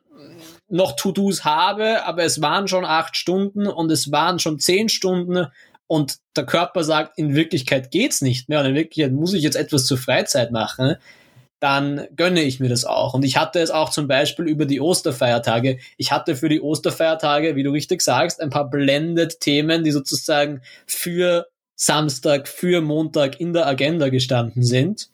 noch To-Dos habe, aber es waren schon acht Stunden und es waren schon zehn Stunden, und der Körper sagt, in Wirklichkeit geht's nicht mehr und in Wirklichkeit muss ich jetzt etwas zur Freizeit machen, dann gönne ich mir das auch. Und ich hatte es auch zum Beispiel über die Osterfeiertage. Ich hatte für die Osterfeiertage, wie du richtig sagst, ein paar blended Themen, die sozusagen für Samstag, für Montag in der Agenda gestanden sind.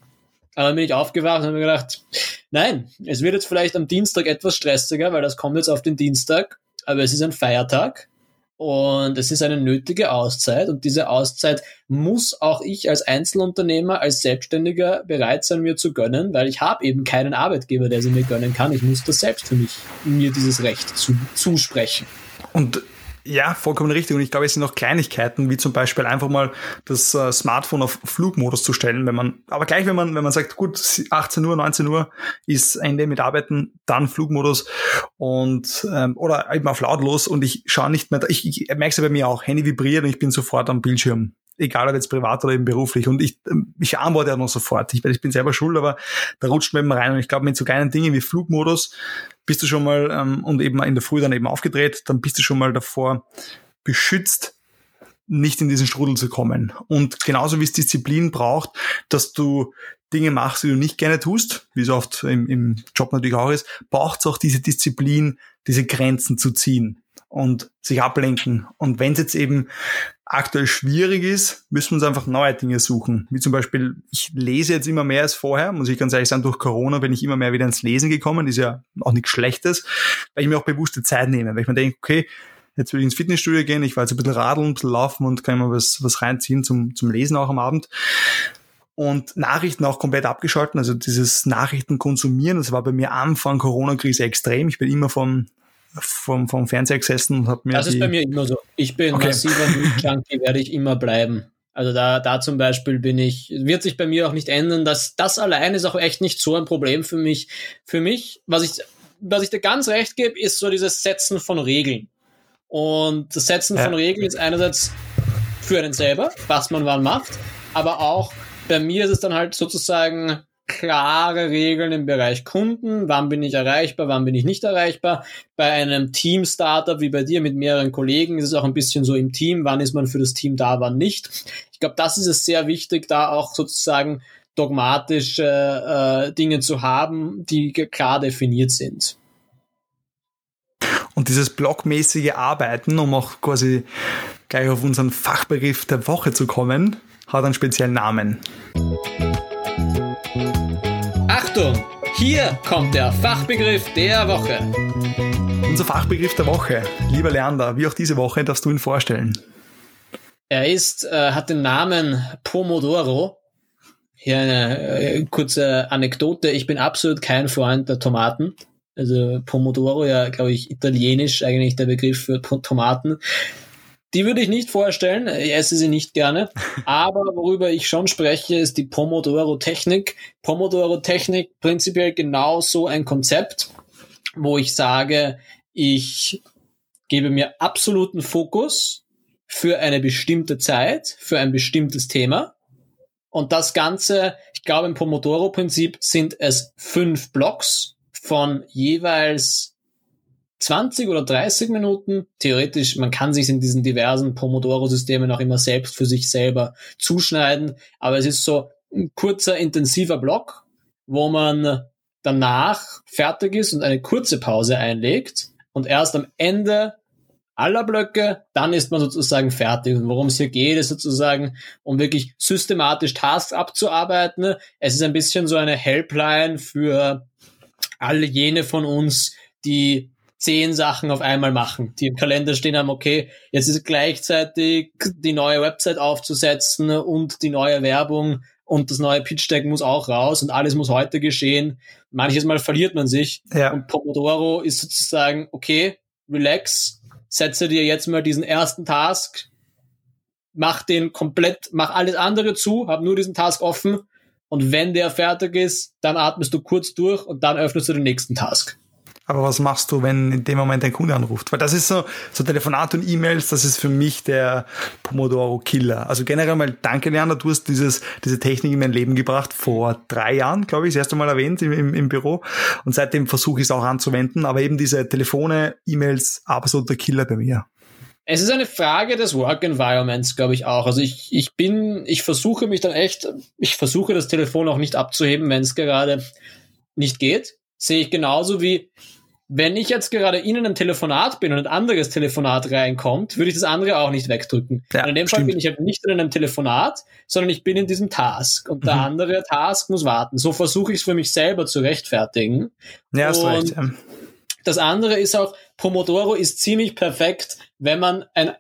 Aber dann bin ich aufgewacht und habe mir gedacht, nein, es wird jetzt vielleicht am Dienstag etwas stressiger, weil das kommt jetzt auf den Dienstag, aber es ist ein Feiertag und es ist eine nötige Auszeit und diese Auszeit muss auch ich als Einzelunternehmer, als Selbstständiger bereit sein, mir zu gönnen, weil ich habe eben keinen Arbeitgeber, der sie mir gönnen kann. Ich muss das selbst für mich, mir dieses Recht zu, zusprechen. Und ja, vollkommen richtig. Und ich glaube, es sind noch Kleinigkeiten, wie zum Beispiel einfach mal das äh, Smartphone auf Flugmodus zu stellen, wenn man, aber gleich, wenn man, wenn man sagt, gut, 18 Uhr, 19 Uhr ist Ende mit Arbeiten, dann Flugmodus und, ähm, oder eben auf lautlos und ich schaue nicht mehr, ich, ich merke es ja bei mir auch, Handy vibriert und ich bin sofort am Bildschirm egal ob jetzt privat oder eben beruflich. Und ich, ich antworte ja noch sofort. Ich, ich bin selber schuld, aber da rutscht man eben rein. Und ich glaube, mit so kleinen Dingen wie Flugmodus bist du schon mal ähm, und eben in der Früh dann eben aufgedreht, dann bist du schon mal davor beschützt, nicht in diesen Strudel zu kommen. Und genauso wie es Disziplin braucht, dass du Dinge machst, die du nicht gerne tust, wie so oft im, im Job natürlich auch ist, braucht es auch diese Disziplin, diese Grenzen zu ziehen und sich ablenken. Und wenn es jetzt eben aktuell schwierig ist, müssen wir uns einfach neue Dinge suchen. Wie zum Beispiel, ich lese jetzt immer mehr als vorher, muss ich ganz ehrlich sagen, durch Corona bin ich immer mehr wieder ins Lesen gekommen, ist ja auch nichts Schlechtes, weil ich mir auch bewusste Zeit nehme, weil ich mir denke, okay, jetzt will ich ins Fitnessstudio gehen, ich war jetzt ein bisschen radeln, ein bisschen laufen und kann mir was, was reinziehen zum, zum Lesen auch am Abend. Und Nachrichten auch komplett abgeschalten, also dieses Nachrichten konsumieren, das war bei mir Anfang Corona-Krise extrem. Ich bin immer vom, vom, vom Fernseher gesessen und habe mir. Das ist bei mir immer so. Ich bin okay. massiver Junkie, werde ich immer bleiben. Also da, da zum Beispiel bin ich, wird sich bei mir auch nicht ändern. Das, das allein ist auch echt nicht so ein Problem für mich. Für mich, was ich, was ich dir ganz recht gebe, ist so dieses Setzen von Regeln. Und das Setzen ja. von Regeln ist einerseits für einen selber, was man wann macht, aber auch bei mir ist es dann halt sozusagen klare Regeln im Bereich Kunden, wann bin ich erreichbar, wann bin ich nicht erreichbar. Bei einem Team-Startup wie bei dir mit mehreren Kollegen ist es auch ein bisschen so im Team, wann ist man für das Team da, wann nicht. Ich glaube, das ist es sehr wichtig, da auch sozusagen dogmatische äh, Dinge zu haben, die klar definiert sind. Und dieses blockmäßige Arbeiten, um auch quasi gleich auf unseren Fachbegriff der Woche zu kommen, hat einen speziellen Namen. Achtung, hier kommt der Fachbegriff der Woche. Unser Fachbegriff der Woche, lieber Leander, wie auch diese Woche darfst du ihn vorstellen. Er ist, äh, hat den Namen Pomodoro. Hier eine äh, kurze Anekdote. Ich bin absolut kein Freund der Tomaten. Also Pomodoro, ja, glaube ich, italienisch eigentlich der Begriff für Tomaten. Die würde ich nicht vorstellen, ich esse sie nicht gerne. Aber worüber ich schon spreche, ist die Pomodoro-Technik. Pomodoro-Technik prinzipiell genau so ein Konzept, wo ich sage, ich gebe mir absoluten Fokus für eine bestimmte Zeit, für ein bestimmtes Thema. Und das Ganze, ich glaube im Pomodoro-Prinzip sind es fünf Blocks von jeweils 20 oder 30 Minuten. Theoretisch, man kann sich in diesen diversen Pomodoro-Systemen auch immer selbst für sich selber zuschneiden. Aber es ist so ein kurzer, intensiver Block, wo man danach fertig ist und eine kurze Pause einlegt. Und erst am Ende aller Blöcke, dann ist man sozusagen fertig. Und worum es hier geht, ist sozusagen, um wirklich systematisch Tasks abzuarbeiten. Es ist ein bisschen so eine Helpline für alle jene von uns, die zehn Sachen auf einmal machen, die im Kalender stehen haben, okay, jetzt ist gleichzeitig die neue Website aufzusetzen und die neue Werbung und das neue Pitch Deck muss auch raus und alles muss heute geschehen. Manches Mal verliert man sich. Ja. Und Pomodoro ist sozusagen, okay, relax, setze dir jetzt mal diesen ersten Task, mach den komplett, mach alles andere zu, hab nur diesen Task offen und wenn der fertig ist, dann atmest du kurz durch und dann öffnest du den nächsten Task. Aber was machst du, wenn in dem Moment ein Kunde anruft? Weil das ist so, so Telefonat und E-Mails, das ist für mich der Pomodoro-Killer. Also generell mal danke, Leander, du hast dieses, diese Technik in mein Leben gebracht vor drei Jahren, glaube ich, das erste Mal erwähnt im, im, im Büro. Und seitdem versuche ich es auch anzuwenden. Aber eben diese Telefone, E-Mails, absoluter Killer bei mir. Es ist eine Frage des Work Environments, glaube ich auch. Also ich, ich bin, ich versuche mich dann echt, ich versuche das Telefon auch nicht abzuheben, wenn es gerade nicht geht. Sehe ich genauso wie, wenn ich jetzt gerade in einem Telefonat bin und ein anderes Telefonat reinkommt, würde ich das andere auch nicht wegdrücken. Ja, und in dem stimmt. Fall bin ich halt nicht in einem Telefonat, sondern ich bin in diesem Task. Und der mhm. andere Task muss warten. So versuche ich es für mich selber zu rechtfertigen. Ja, hast recht. Ja. Das andere ist auch, Pomodoro ist ziemlich perfekt, wenn man ein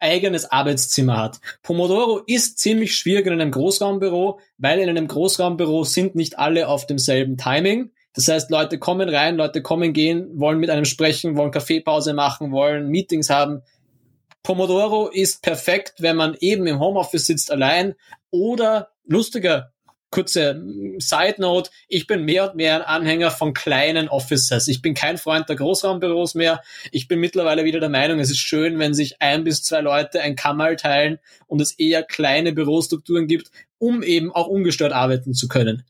eigenes Arbeitszimmer hat. Pomodoro ist ziemlich schwierig in einem Großraumbüro, weil in einem Großraumbüro sind nicht alle auf demselben Timing. Das heißt, Leute kommen rein, Leute kommen gehen, wollen mit einem sprechen, wollen Kaffeepause machen, wollen Meetings haben. Pomodoro ist perfekt, wenn man eben im Homeoffice sitzt allein oder lustiger kurze Side Note, ich bin mehr und mehr ein Anhänger von kleinen Offices. Ich bin kein Freund der Großraumbüros mehr. Ich bin mittlerweile wieder der Meinung, es ist schön, wenn sich ein bis zwei Leute ein Kammerl teilen und es eher kleine Bürostrukturen gibt, um eben auch ungestört arbeiten zu können.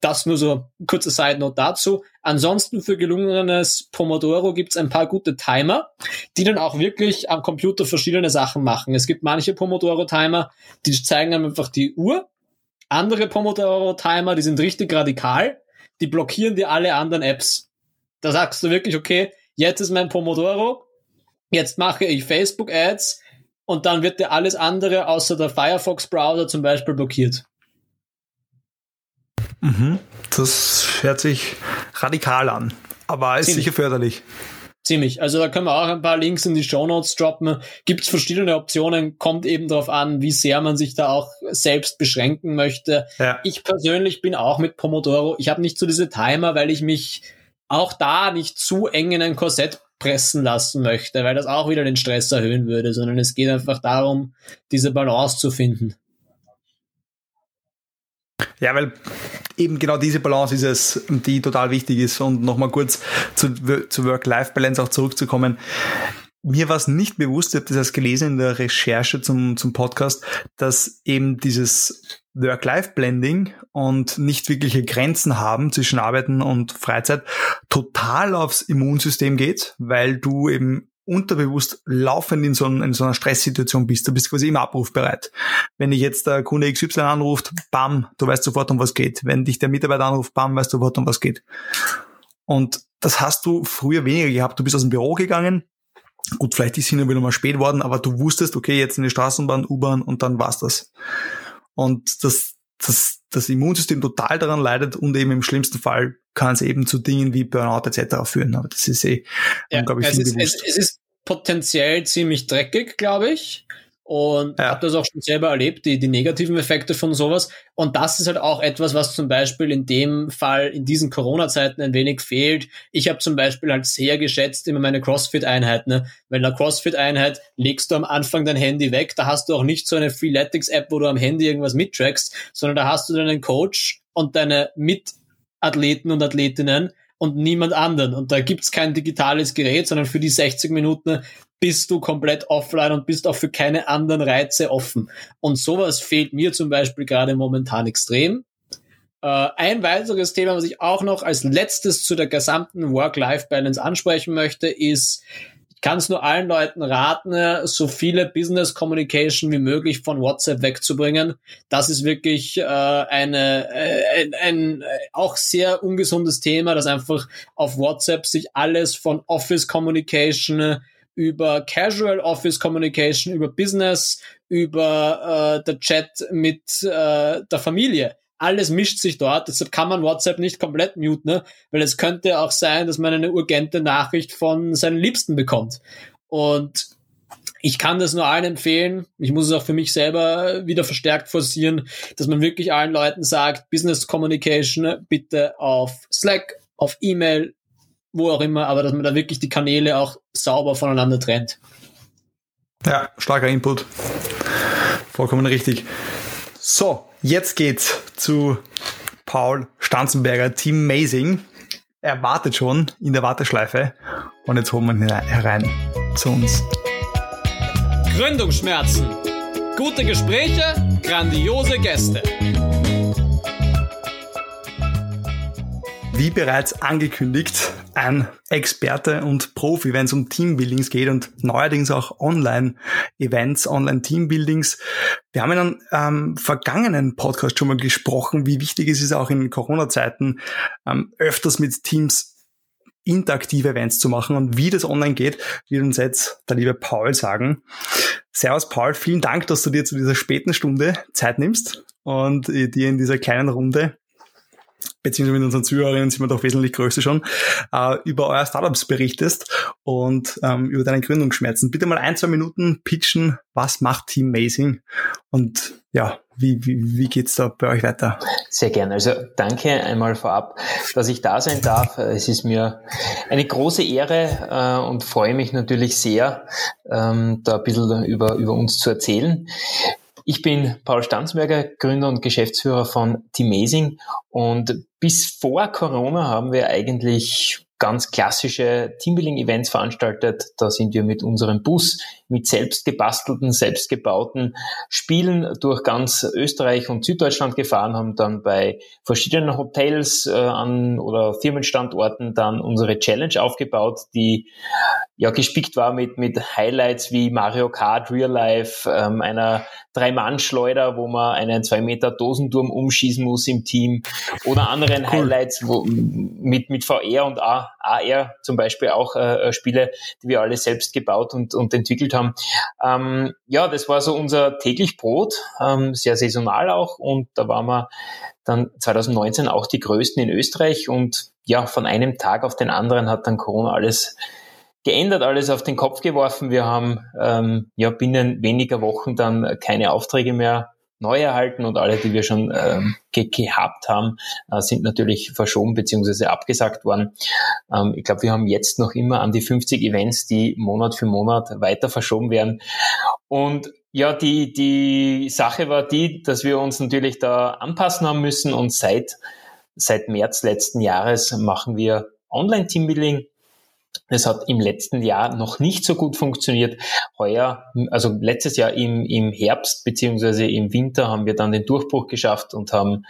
Das nur so kurze Side Note dazu. Ansonsten für gelungenes Pomodoro gibt's ein paar gute Timer, die dann auch wirklich am Computer verschiedene Sachen machen. Es gibt manche Pomodoro-Timer, die zeigen einem einfach die Uhr. Andere Pomodoro-Timer, die sind richtig radikal. Die blockieren dir alle anderen Apps. Da sagst du wirklich, okay, jetzt ist mein Pomodoro, jetzt mache ich Facebook-Ads und dann wird dir alles andere außer der Firefox-Browser zum Beispiel blockiert. Mhm. Das hört sich radikal an, aber ist Ziemlich. sicher förderlich. Ziemlich. Also da können wir auch ein paar Links in die Show Notes droppen. Gibt es verschiedene Optionen, kommt eben darauf an, wie sehr man sich da auch selbst beschränken möchte. Ja. Ich persönlich bin auch mit Pomodoro. Ich habe nicht so diese Timer, weil ich mich auch da nicht zu eng in ein Korsett pressen lassen möchte, weil das auch wieder den Stress erhöhen würde, sondern es geht einfach darum, diese Balance zu finden. Ja, weil eben genau diese Balance ist es, die total wichtig ist. Und nochmal kurz zu, zu Work-Life-Balance auch zurückzukommen. Mir war es nicht bewusst, ich habe das erst gelesen in der Recherche zum, zum Podcast, dass eben dieses Work-Life-Blending und nicht wirkliche Grenzen haben zwischen Arbeiten und Freizeit total aufs Immunsystem geht, weil du eben unterbewusst laufend in so, in so einer Stresssituation bist. Du bist quasi immer abrufbereit. Wenn dich jetzt der Kunde XY anruft, bam, du weißt sofort, um was geht. Wenn dich der Mitarbeiter anruft, bam, weißt du sofort, um was geht. Und das hast du früher weniger gehabt. Du bist aus dem Büro gegangen. Gut, vielleicht ist hin und wieder mal spät worden, aber du wusstest, okay, jetzt in die Straßenbahn, U-Bahn und dann war's das. Und das, das, das Immunsystem total daran leidet und eben im schlimmsten Fall kann es eben zu Dingen wie Burnout etc. führen. Aber das ist eh, ja, glaube ich, es ist, es, es ist potenziell ziemlich dreckig, glaube ich. Und ja. habe das auch schon selber erlebt, die, die negativen Effekte von sowas. Und das ist halt auch etwas, was zum Beispiel in dem Fall in diesen Corona-Zeiten ein wenig fehlt. Ich habe zum Beispiel halt sehr geschätzt immer meine CrossFit-Einheit. Ne? Weil in einer CrossFit-Einheit legst du am Anfang dein Handy weg. Da hast du auch nicht so eine Freeletics-App, wo du am Handy irgendwas mittrackst, sondern da hast du deinen Coach und deine Mitathleten und Athletinnen und niemand anderen. Und da gibt's kein digitales Gerät, sondern für die 60 Minuten bist du komplett offline und bist auch für keine anderen Reize offen. Und sowas fehlt mir zum Beispiel gerade momentan extrem. Äh, ein weiteres Thema, was ich auch noch als letztes zu der gesamten Work-Life-Balance ansprechen möchte, ist, ich kann es nur allen Leuten raten, so viele Business Communication wie möglich von WhatsApp wegzubringen. Das ist wirklich äh, eine, äh, ein, ein auch sehr ungesundes Thema, dass einfach auf WhatsApp sich alles von Office Communication über Casual Office Communication, über Business, über äh, der Chat mit äh, der Familie. Alles mischt sich dort, deshalb kann man WhatsApp nicht komplett muten, ne? weil es könnte auch sein, dass man eine urgente Nachricht von seinen Liebsten bekommt. Und ich kann das nur allen empfehlen. Ich muss es auch für mich selber wieder verstärkt forcieren, dass man wirklich allen Leuten sagt, Business Communication bitte auf Slack, auf E-Mail, wo auch immer, aber dass man da wirklich die Kanäle auch sauber voneinander trennt. Ja, starker Input. Vollkommen richtig. So, jetzt geht's zu Paul Stanzenberger, Team Amazing. Er wartet schon in der Warteschleife und jetzt holen wir ihn herein zu uns. Gründungsschmerzen. Gute Gespräche, grandiose Gäste. Wie bereits angekündigt, ein Experte und Profi, wenn es um Teambuildings geht und neuerdings auch Online-Events, Online-Teambuildings. Wir haben in einem ähm, vergangenen Podcast schon mal gesprochen, wie wichtig es ist, auch in Corona-Zeiten ähm, öfters mit Teams interaktive Events zu machen und wie das online geht, wird uns jetzt der liebe Paul sagen. Servus Paul, vielen Dank, dass du dir zu dieser späten Stunde Zeit nimmst und äh, dir in dieser kleinen Runde beziehungsweise mit unseren Zuhörerinnen sind wir doch wesentlich größer schon, äh, über euer Startups berichtest und ähm, über deine Gründungsschmerzen. Bitte mal ein, zwei Minuten pitchen, was macht Team Amazing und ja, wie, wie, wie geht's da bei euch weiter? Sehr gerne. Also danke einmal vorab, dass ich da sein darf. Es ist mir eine große Ehre äh, und freue mich natürlich sehr, ähm, da ein bisschen über, über uns zu erzählen. Ich bin Paul Stanzberger, Gründer und Geschäftsführer von Teamazing und bis vor Corona haben wir eigentlich ganz klassische Teambuilding-Events veranstaltet. Da sind wir mit unserem Bus, mit selbst gebastelten, selbst gebauten Spielen durch ganz Österreich und Süddeutschland gefahren, haben dann bei verschiedenen Hotels äh, an oder Firmenstandorten dann unsere Challenge aufgebaut, die ja gespickt war mit, mit Highlights wie Mario Kart Real Life, ähm, einer Drei-Mann-Schleuder, wo man einen zwei Meter Dosenturm umschießen muss im Team oder anderen cool. Highlights wo, mit, mit VR und AR zum Beispiel auch äh, äh, Spiele, die wir alle selbst gebaut und, und entwickelt haben. Ähm, ja, das war so unser täglich Brot, ähm, sehr saisonal auch und da waren wir dann 2019 auch die größten in Österreich und ja, von einem Tag auf den anderen hat dann Corona alles geändert, alles auf den Kopf geworfen. Wir haben ähm, ja binnen weniger Wochen dann keine Aufträge mehr neu erhalten und alle, die wir schon ähm, ge gehabt haben, äh, sind natürlich verschoben bzw. abgesagt worden. Ähm, ich glaube, wir haben jetzt noch immer an die 50 Events, die Monat für Monat weiter verschoben werden. Und ja, die, die Sache war die, dass wir uns natürlich da anpassen haben müssen und seit, seit März letzten Jahres machen wir Online-Teambuilding das hat im letzten Jahr noch nicht so gut funktioniert. Heuer, also letztes Jahr im, im Herbst beziehungsweise im Winter haben wir dann den Durchbruch geschafft und haben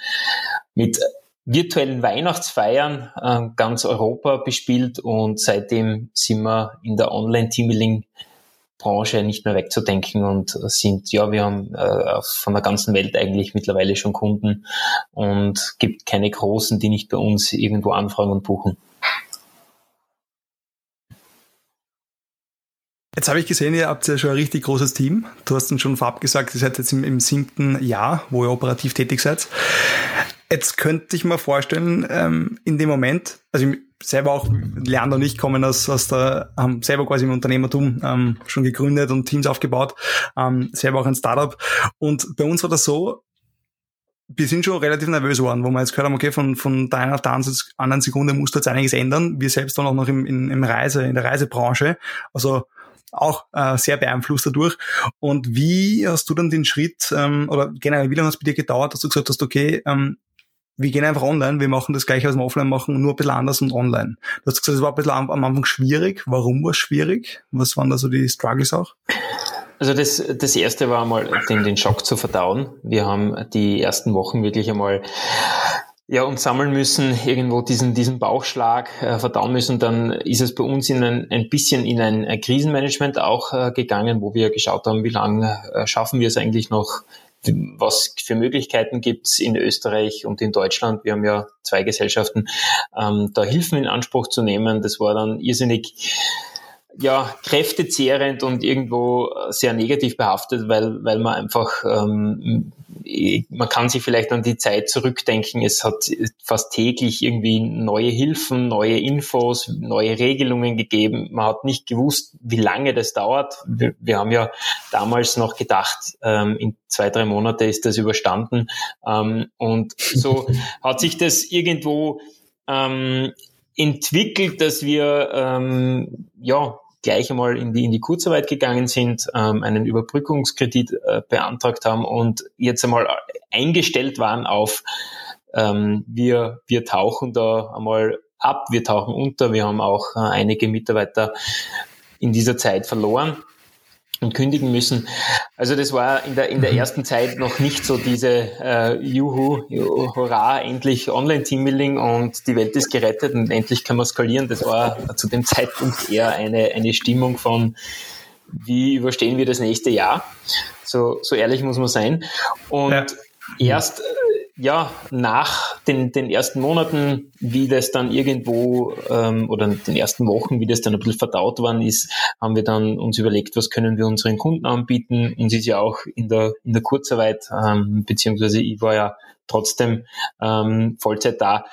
mit virtuellen Weihnachtsfeiern äh, ganz Europa bespielt und seitdem sind wir in der Online-Teambuilding Branche nicht mehr wegzudenken und sind, ja, wir haben äh, von der ganzen Welt eigentlich mittlerweile schon Kunden und gibt keine großen, die nicht bei uns irgendwo anfragen und buchen. Jetzt habe ich gesehen, ihr habt ja schon ein richtig großes Team. Du hast uns schon vorab gesagt, ihr seid jetzt im, im siebten Jahr, wo ihr operativ tätig seid. Jetzt könnte ich mir vorstellen, ähm, in dem Moment, also selber auch, Leander und ich kommen aus, aus der, haben selber quasi im Unternehmertum ähm, schon gegründet und Teams aufgebaut, ähm, selber auch ein Startup. Und bei uns war das so, wir sind schon relativ nervös geworden, wo wir jetzt gehört haben, okay, von, von der einen auf der anderen Sekunde musst du jetzt einiges ändern. Wir selbst waren auch noch im, im, im Reise, in der Reisebranche. Also auch äh, sehr beeinflusst dadurch. Und wie hast du dann den Schritt, ähm, oder generell, wie lange hat es bei dir gedauert, dass du gesagt hast, okay, ähm, wir gehen einfach online, wir machen das gleiche, was wir offline machen, nur ein bisschen anders und online. Du hast gesagt, es war ein bisschen am, Anfang schwierig. Warum war es schwierig? Was waren da so die Struggles auch? Also das, das erste war einmal den, den Schock zu verdauen. Wir haben die ersten Wochen wirklich einmal ja, und sammeln müssen, irgendwo diesen, diesen Bauchschlag äh, verdauen müssen. Dann ist es bei uns in ein, ein bisschen in ein, Krisenmanagement auch äh, gegangen, wo wir geschaut haben, wie lange äh, schaffen wir es eigentlich noch, was für Möglichkeiten gibt's in Österreich und in Deutschland. Wir haben ja zwei Gesellschaften, ähm, da Hilfen in Anspruch zu nehmen. Das war dann irrsinnig ja, kräftezehrend und irgendwo sehr negativ behaftet, weil, weil man einfach, ähm, man kann sich vielleicht an die Zeit zurückdenken, es hat fast täglich irgendwie neue Hilfen, neue Infos, neue Regelungen gegeben. Man hat nicht gewusst, wie lange das dauert. Wir, wir haben ja damals noch gedacht, ähm, in zwei, drei Monate ist das überstanden. Ähm, und so hat sich das irgendwo ähm, entwickelt, dass wir ähm, ja gleich einmal in die, in die Kurzarbeit gegangen sind, ähm, einen Überbrückungskredit äh, beantragt haben und jetzt einmal eingestellt waren auf, ähm, wir, wir tauchen da einmal ab, wir tauchen unter, wir haben auch äh, einige Mitarbeiter in dieser Zeit verloren und kündigen müssen. Also das war in der, in der mhm. ersten Zeit noch nicht so diese äh, Juhu, hurra, endlich Online-Teambuilding und die Welt ist gerettet und endlich kann man skalieren. Das war zu dem Zeitpunkt eher eine, eine Stimmung von, wie überstehen wir das nächste Jahr? So, so ehrlich muss man sein. Und ja. erst ja, nach den, den ersten Monaten, wie das dann irgendwo ähm, oder den ersten Wochen, wie das dann ein bisschen verdaut worden ist, haben wir dann uns überlegt, was können wir unseren Kunden anbieten. Uns ist ja auch in der, in der Kurzarbeit, ähm, beziehungsweise ich war ja trotzdem ähm, Vollzeit da.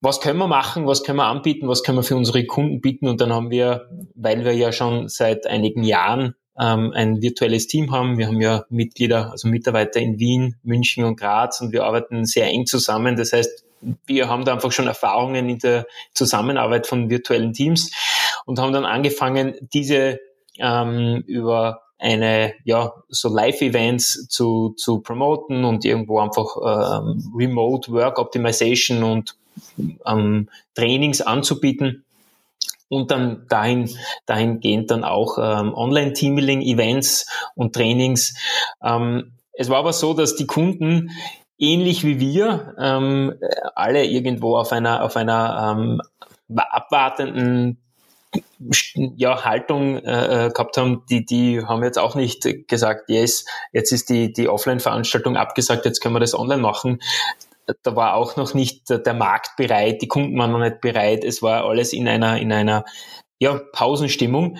Was können wir machen? Was können wir anbieten? Was können wir für unsere Kunden bieten? Und dann haben wir, weil wir ja schon seit einigen Jahren ähm, ein virtuelles Team haben. Wir haben ja Mitglieder, also Mitarbeiter in Wien, München und Graz und wir arbeiten sehr eng zusammen. Das heißt, wir haben da einfach schon Erfahrungen in der Zusammenarbeit von virtuellen Teams und haben dann angefangen, diese ähm, über eine, ja, so Live-Events zu, zu promoten und irgendwo einfach ähm, Remote Work Optimization und ähm, Trainings anzubieten und dann dahin, dahingehend dann auch ähm, Online-Teambuilding-Events und Trainings. Ähm, es war aber so, dass die Kunden ähnlich wie wir ähm, alle irgendwo auf einer auf einer ähm, abwartenden ja, Haltung äh, äh, gehabt haben, die, die haben jetzt auch nicht gesagt, yes, jetzt ist die, die Offline-Veranstaltung abgesagt, jetzt können wir das online machen. Da war auch noch nicht der Markt bereit, die Kunden waren noch nicht bereit, es war alles in einer, in einer ja, Pausenstimmung.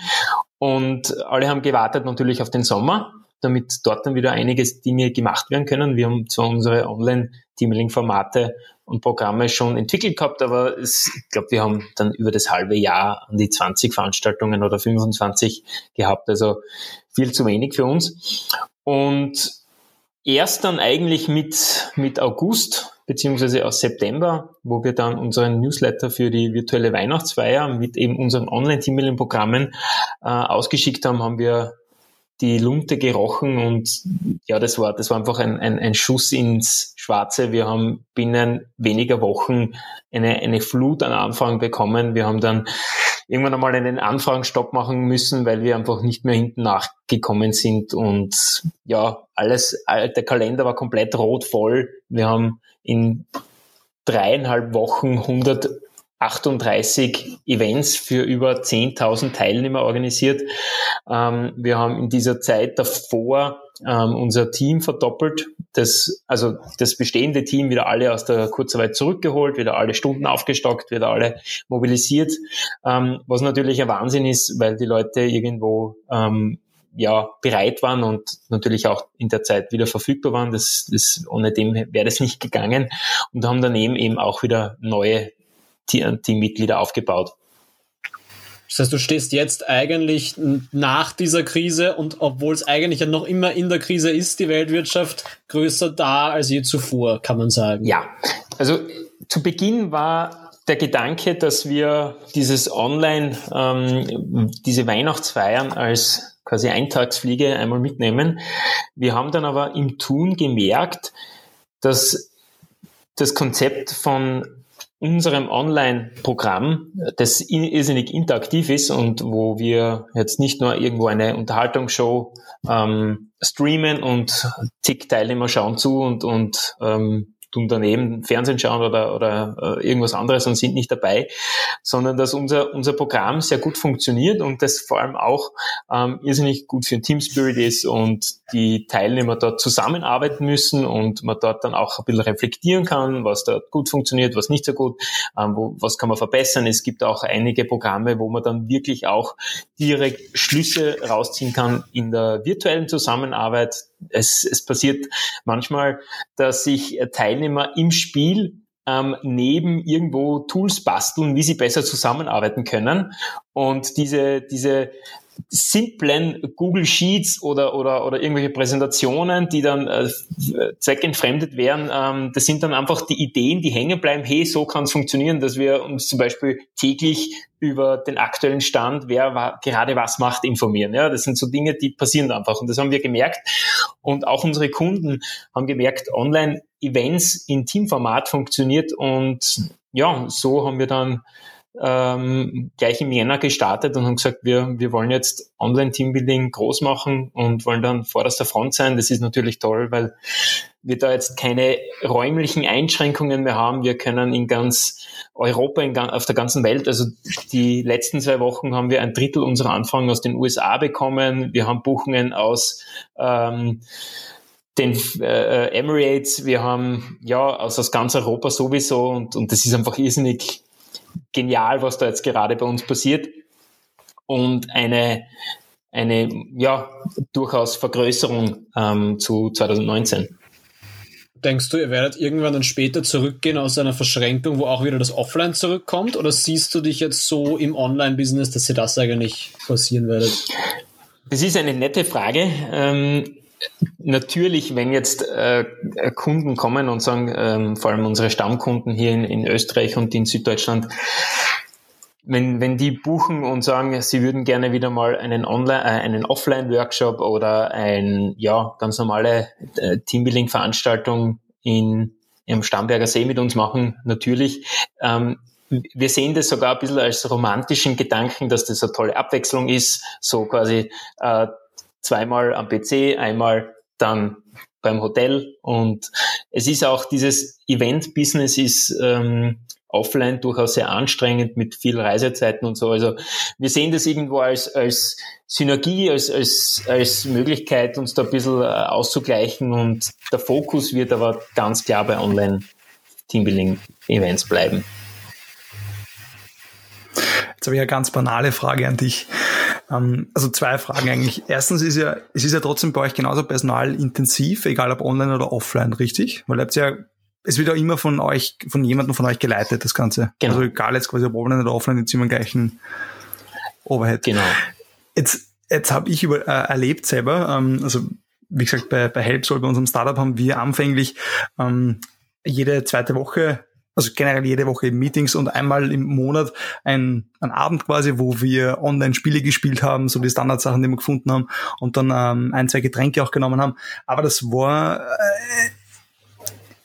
Und alle haben gewartet natürlich auf den Sommer, damit dort dann wieder einige Dinge gemacht werden können. Wir haben zwar unsere Online-Teaming-Formate und Programme schon entwickelt gehabt, aber es, ich glaube, wir haben dann über das halbe Jahr an die 20 Veranstaltungen oder 25 gehabt, also viel zu wenig für uns. Und erst dann eigentlich mit, mit August beziehungsweise aus September, wo wir dann unseren Newsletter für die virtuelle Weihnachtsfeier mit eben unseren Online-Team-Programmen äh, ausgeschickt haben, haben wir die Lunte gerochen und ja, das war, das war einfach ein, ein, ein Schuss ins Schwarze. Wir haben binnen weniger Wochen eine, eine Flut an Anfragen bekommen. Wir haben dann irgendwann einmal einen Anfragenstopp machen müssen, weil wir einfach nicht mehr hinten nachgekommen sind und ja, alles, der Kalender war komplett rot voll. Wir haben in dreieinhalb Wochen 100 38 Events für über 10.000 Teilnehmer organisiert. Ähm, wir haben in dieser Zeit davor ähm, unser Team verdoppelt, das, also das bestehende Team wieder alle aus der Kurzarbeit zurückgeholt, wieder alle Stunden aufgestockt, wieder alle mobilisiert, ähm, was natürlich ein Wahnsinn ist, weil die Leute irgendwo ähm, ja, bereit waren und natürlich auch in der Zeit wieder verfügbar waren. Das, das, ohne dem wäre das nicht gegangen. Und haben daneben eben auch wieder neue Teammitglieder aufgebaut. Das heißt, du stehst jetzt eigentlich nach dieser Krise und obwohl es eigentlich ja noch immer in der Krise ist, die Weltwirtschaft größer da als je zuvor, kann man sagen. Ja, also zu Beginn war der Gedanke, dass wir dieses Online, ähm, diese Weihnachtsfeiern als quasi Eintagsfliege einmal mitnehmen. Wir haben dann aber im Tun gemerkt, dass das Konzept von unserem Online-Programm, das irrsinnig interaktiv ist und wo wir jetzt nicht nur irgendwo eine Unterhaltungsshow ähm, streamen und zig Teilnehmer schauen zu und, und ähm, tun daneben Fernsehen schauen oder, oder äh, irgendwas anderes und sind nicht dabei, sondern dass unser, unser Programm sehr gut funktioniert und das vor allem auch ähm, irrsinnig gut für den Team Spirit ist und die Teilnehmer dort zusammenarbeiten müssen und man dort dann auch ein bisschen reflektieren kann, was dort gut funktioniert, was nicht so gut, ähm, wo, was kann man verbessern. Es gibt auch einige Programme, wo man dann wirklich auch direkt Schlüsse rausziehen kann in der virtuellen Zusammenarbeit. Es, es passiert manchmal, dass sich Teilnehmer im Spiel ähm, neben irgendwo Tools basteln, wie sie besser zusammenarbeiten können. Und diese, diese simplen Google Sheets oder, oder, oder irgendwelche Präsentationen, die dann äh, zweckentfremdet werden, ähm, das sind dann einfach die Ideen, die hängen bleiben. Hey, so kann es funktionieren, dass wir uns zum Beispiel täglich über den aktuellen Stand, wer wa gerade was macht, informieren. Ja, das sind so Dinge, die passieren einfach. Und das haben wir gemerkt. Und auch unsere Kunden haben gemerkt, Online-Events in Teamformat funktioniert. Und ja, so haben wir dann ähm, gleich im Jänner gestartet und haben gesagt, wir, wir wollen jetzt Online-Teambuilding groß machen und wollen dann vorderster Front sein. Das ist natürlich toll, weil wir da jetzt keine räumlichen Einschränkungen mehr haben. Wir können in ganz Europa, in, auf der ganzen Welt, also die letzten zwei Wochen haben wir ein Drittel unserer Anfragen aus den USA bekommen. Wir haben Buchungen aus ähm, den äh, Emirates, wir haben ja aus, aus ganz Europa sowieso und, und das ist einfach irrsinnig genial, was da jetzt gerade bei uns passiert und eine, eine ja, durchaus Vergrößerung ähm, zu 2019. Denkst du, ihr werdet irgendwann dann später zurückgehen aus einer Verschränkung, wo auch wieder das Offline zurückkommt? Oder siehst du dich jetzt so im Online-Business, dass ihr das eigentlich forcieren werdet? Das ist eine nette Frage. Ähm, Natürlich, wenn jetzt äh, Kunden kommen und sagen, ähm, vor allem unsere Stammkunden hier in, in Österreich und in Süddeutschland, wenn, wenn die buchen und sagen, sie würden gerne wieder mal einen Online, äh, einen Offline-Workshop oder ein, ja, ganz normale äh, Teambuilding-Veranstaltung in, im Starnberger See mit uns machen, natürlich. Ähm, wir sehen das sogar ein bisschen als romantischen Gedanken, dass das eine tolle Abwechslung ist, so quasi äh, zweimal am PC, einmal dann beim Hotel und es ist auch dieses Event-Business ist ähm, offline durchaus sehr anstrengend mit viel Reisezeiten und so. Also wir sehen das irgendwo als, als Synergie, als, als, als Möglichkeit, uns da ein bisschen äh, auszugleichen und der Fokus wird aber ganz klar bei Online-Teambuilding-Events bleiben. Jetzt habe ich eine ganz banale Frage an dich. Ähm, also zwei Fragen eigentlich. Erstens ist ja, es ist ja trotzdem bei euch genauso personalintensiv, egal ob online oder offline, richtig? Weil ihr habt ja es wird ja immer von euch, von jemandem von euch geleitet, das Ganze. Genau. Also egal jetzt quasi ob online oder offline, jetzt immer im gleichen Overhead. Genau. Jetzt, jetzt habe ich über, äh, erlebt selber, ähm, also wie gesagt, bei, bei Helpsol, bei unserem Startup haben wir anfänglich ähm, jede zweite Woche also generell jede Woche Meetings und einmal im Monat ein, ein Abend quasi, wo wir online Spiele gespielt haben, so die Standardsachen, die wir gefunden haben und dann ähm, ein, zwei Getränke auch genommen haben. Aber das war äh,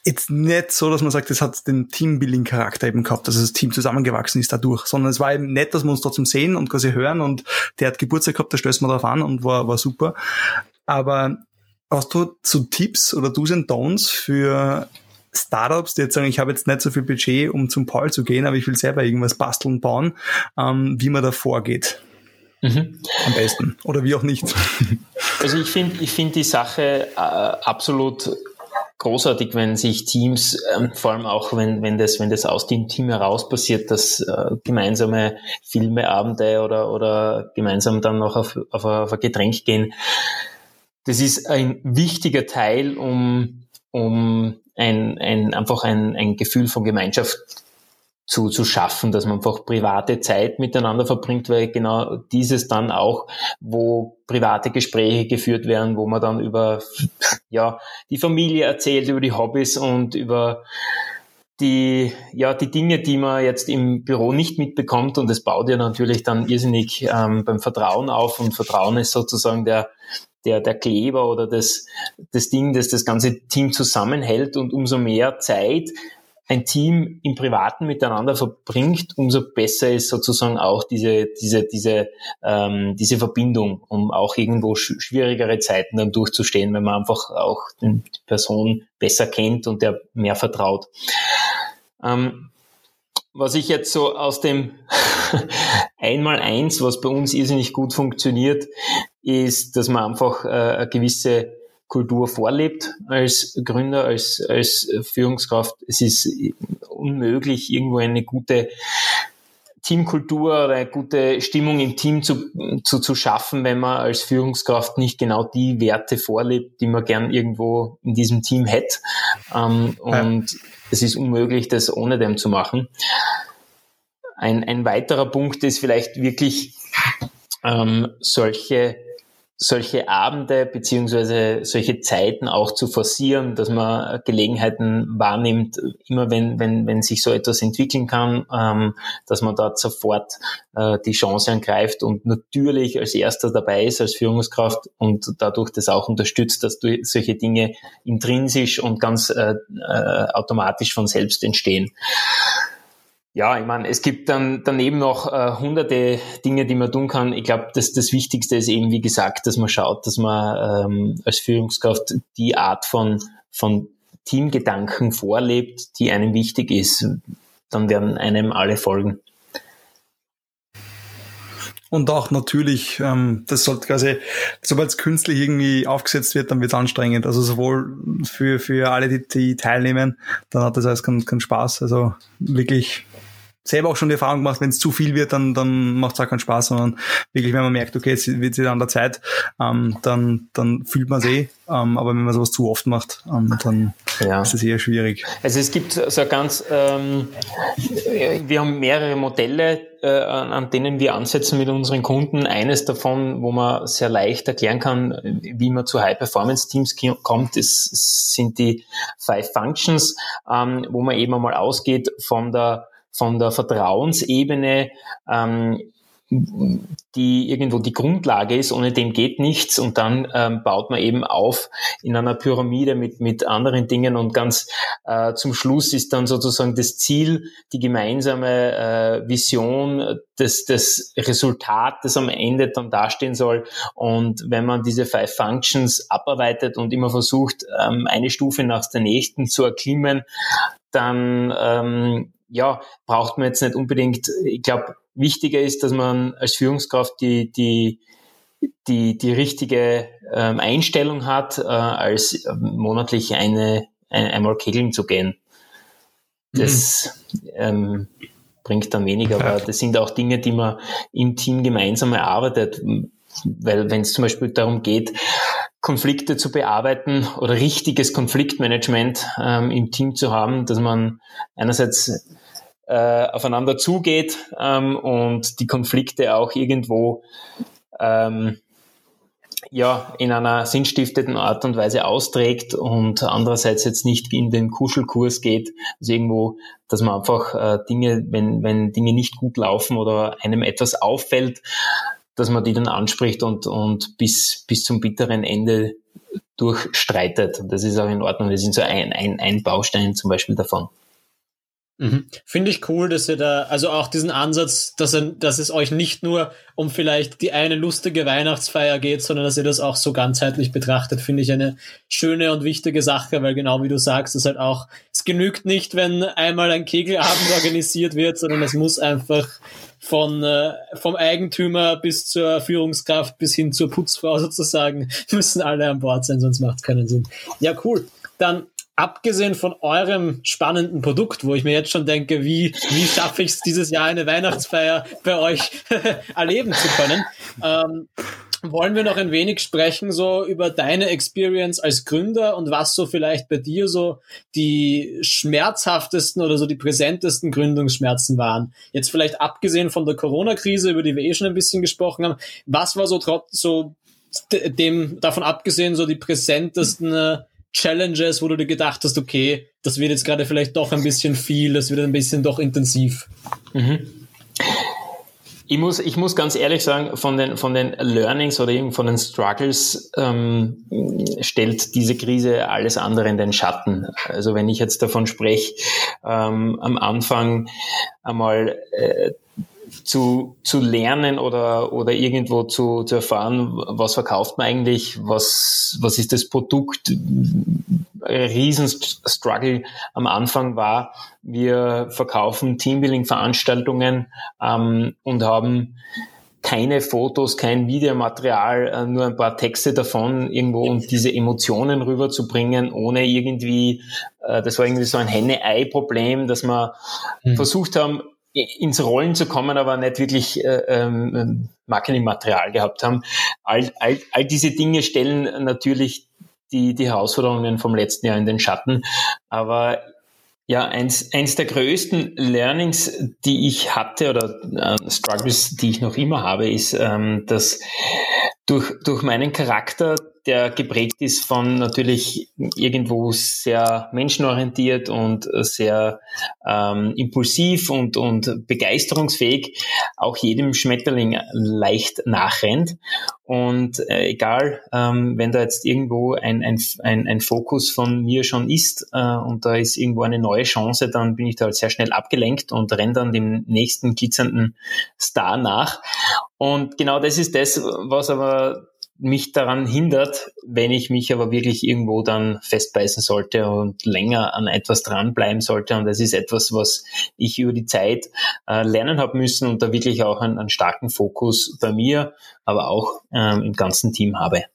jetzt nicht so, dass man sagt, es hat den Teambuilding-Charakter eben gehabt, dass das Team zusammengewachsen ist dadurch, sondern es war eben nett, dass wir uns trotzdem sehen und quasi hören und der hat Geburtstag gehabt, da stößt man drauf an und war, war super. Aber hast du so Tipps oder Do's and Don'ts für Startups, die jetzt sagen, ich habe jetzt nicht so viel Budget, um zum Paul zu gehen, aber ich will selber irgendwas basteln, bauen, ähm, wie man da vorgeht? Mhm. Am besten. Oder wie auch nicht. Also ich finde ich finde die Sache äh, absolut großartig, wenn sich Teams, ähm, vor allem auch wenn, wenn, das, wenn das aus dem Team heraus passiert, dass äh, gemeinsame Filme, Abende oder, oder gemeinsam dann noch auf, auf, auf ein Getränk gehen. Das ist ein wichtiger Teil, um, um ein, ein, einfach ein, ein Gefühl von Gemeinschaft zu, zu schaffen, dass man einfach private Zeit miteinander verbringt, weil genau dieses dann auch, wo private Gespräche geführt werden, wo man dann über ja, die Familie erzählt, über die Hobbys und über die, ja, die Dinge, die man jetzt im Büro nicht mitbekommt. Und das baut ja natürlich dann irrsinnig ähm, beim Vertrauen auf. Und Vertrauen ist sozusagen der, der, der Kleber oder das, das Ding, das das ganze Team zusammenhält und umso mehr Zeit ein Team im Privaten miteinander verbringt, umso besser ist sozusagen auch diese, diese, diese, ähm, diese Verbindung, um auch irgendwo schwierigere Zeiten dann durchzustehen, wenn man einfach auch die Person besser kennt und der mehr vertraut. Ähm, was ich jetzt so aus dem Einmal-Eins, was bei uns irrsinnig gut funktioniert, ist, dass man einfach äh, eine gewisse Kultur vorlebt als Gründer, als, als Führungskraft. Es ist unmöglich, irgendwo eine gute Teamkultur oder eine gute Stimmung im Team zu, zu, zu schaffen, wenn man als Führungskraft nicht genau die Werte vorlebt, die man gern irgendwo in diesem Team hätte. Ähm, ja. Und es ist unmöglich, das ohne dem zu machen. Ein, ein weiterer Punkt ist vielleicht wirklich ähm, solche solche Abende beziehungsweise solche Zeiten auch zu forcieren, dass man Gelegenheiten wahrnimmt, immer wenn, wenn, wenn sich so etwas entwickeln kann, ähm, dass man dort sofort äh, die Chance angreift und natürlich als erster dabei ist als Führungskraft und dadurch das auch unterstützt, dass solche Dinge intrinsisch und ganz äh, äh, automatisch von selbst entstehen. Ja, ich meine, es gibt dann daneben noch äh, hunderte Dinge, die man tun kann. Ich glaube, das, das Wichtigste ist eben, wie gesagt, dass man schaut, dass man ähm, als Führungskraft die Art von, von Teamgedanken vorlebt, die einem wichtig ist. Dann werden einem alle folgen. Und auch natürlich, ähm, das sollte quasi, sobald es künstlich irgendwie aufgesetzt wird, dann wird es anstrengend. Also sowohl für, für alle, die, die teilnehmen, dann hat das alles keinen kein Spaß. Also wirklich selber auch schon die Erfahrung gemacht, wenn es zu viel wird, dann, dann macht es auch keinen Spaß, sondern wirklich, wenn man merkt, okay, jetzt wird es an der Zeit, ähm, dann, dann fühlt man es eh. Ähm, aber wenn man sowas zu oft macht, ähm, dann ja. ist es eher schwierig. Also es gibt so ganz, ähm, wir haben mehrere Modelle, äh, an denen wir ansetzen mit unseren Kunden. Eines davon, wo man sehr leicht erklären kann, wie man zu High-Performance-Teams kommt, ist, sind die Five Functions, ähm, wo man eben einmal ausgeht von der von der Vertrauensebene ähm, die irgendwo die Grundlage ist, ohne dem geht nichts. Und dann ähm, baut man eben auf in einer Pyramide mit, mit anderen Dingen. Und ganz äh, zum Schluss ist dann sozusagen das Ziel, die gemeinsame äh, Vision, das, das Resultat, das am Ende dann dastehen soll. Und wenn man diese Five Functions abarbeitet und immer versucht, ähm, eine Stufe nach der nächsten zu erklimmen, dann ähm, ja, braucht man jetzt nicht unbedingt, ich glaube, wichtiger ist, dass man als Führungskraft die, die, die, die richtige ähm, Einstellung hat, äh, als ähm, monatlich eine, ein, einmal kegeln zu gehen. Das mhm. ähm, bringt dann weniger, aber das sind auch Dinge, die man im Team gemeinsam erarbeitet. Weil wenn es zum Beispiel darum geht, Konflikte zu bearbeiten oder richtiges Konfliktmanagement ähm, im Team zu haben, dass man einerseits äh, aufeinander zugeht ähm, und die Konflikte auch irgendwo ähm, ja, in einer sinnstiftenden Art und Weise austrägt und andererseits jetzt nicht in den Kuschelkurs geht. Also irgendwo, dass man einfach äh, Dinge, wenn, wenn Dinge nicht gut laufen oder einem etwas auffällt, dass man die dann anspricht und, und bis, bis zum bitteren Ende durchstreitet. Und das ist auch in Ordnung. Das sind so ein, ein, ein Baustein zum Beispiel davon. Mhm. Finde ich cool, dass ihr da, also auch diesen Ansatz, dass, er, dass es euch nicht nur um vielleicht die eine lustige Weihnachtsfeier geht, sondern dass ihr das auch so ganzheitlich betrachtet, finde ich eine schöne und wichtige Sache, weil genau wie du sagst, es halt auch, es genügt nicht, wenn einmal ein Kegelabend organisiert wird, sondern es muss einfach von äh, vom Eigentümer bis zur Führungskraft bis hin zur Putzfrau sozusagen müssen alle an Bord sein, sonst macht es keinen Sinn. Ja, cool. Dann abgesehen von eurem spannenden Produkt, wo ich mir jetzt schon denke, wie, wie schaffe ich es dieses Jahr eine Weihnachtsfeier bei euch erleben zu können, ähm, wollen wir noch ein wenig sprechen so über deine Experience als Gründer und was so vielleicht bei dir so die schmerzhaftesten oder so die präsentesten Gründungsschmerzen waren. Jetzt vielleicht abgesehen von der Corona-Krise, über die wir eh schon ein bisschen gesprochen haben, was war so trotz so dem davon abgesehen so die präsentesten äh, Challenges, wo du dir gedacht hast, okay, das wird jetzt gerade vielleicht doch ein bisschen viel, das wird ein bisschen doch intensiv? Mhm. Ich muss, ich muss ganz ehrlich sagen, von den, von den Learnings oder eben von den Struggles ähm, stellt diese Krise alles andere in den Schatten. Also wenn ich jetzt davon spreche, ähm, am Anfang einmal äh, zu, zu lernen oder, oder irgendwo zu, zu erfahren, was verkauft man eigentlich, was, was ist das Produkt. Riesenstruggle am Anfang war, wir verkaufen Teambuilding-Veranstaltungen ähm, und haben keine Fotos, kein Videomaterial, äh, nur ein paar Texte davon irgendwo und diese Emotionen rüberzubringen, ohne irgendwie, äh, das war irgendwie so ein Henne-Ei-Problem, dass wir mhm. versucht haben, ins Rollen zu kommen, aber nicht wirklich äh, ähm, Marketingmaterial gehabt haben. All, all, all diese Dinge stellen natürlich die, die Herausforderungen vom letzten Jahr in den Schatten. Aber ja, eins, eins der größten Learnings, die ich hatte oder äh, Struggles, die ich noch immer habe, ist, ähm, dass durch, durch meinen Charakter der geprägt ist von natürlich irgendwo sehr menschenorientiert und sehr ähm, impulsiv und, und begeisterungsfähig, auch jedem Schmetterling leicht nachrennt. Und äh, egal, ähm, wenn da jetzt irgendwo ein, ein, ein, ein Fokus von mir schon ist äh, und da ist irgendwo eine neue Chance, dann bin ich da halt sehr schnell abgelenkt und renne dann dem nächsten glitzernden Star nach. Und genau das ist das, was aber mich daran hindert, wenn ich mich aber wirklich irgendwo dann festbeißen sollte und länger an etwas dranbleiben sollte. Und das ist etwas, was ich über die Zeit äh, lernen habe müssen und da wirklich auch einen, einen starken Fokus bei mir, aber auch ähm, im ganzen Team habe.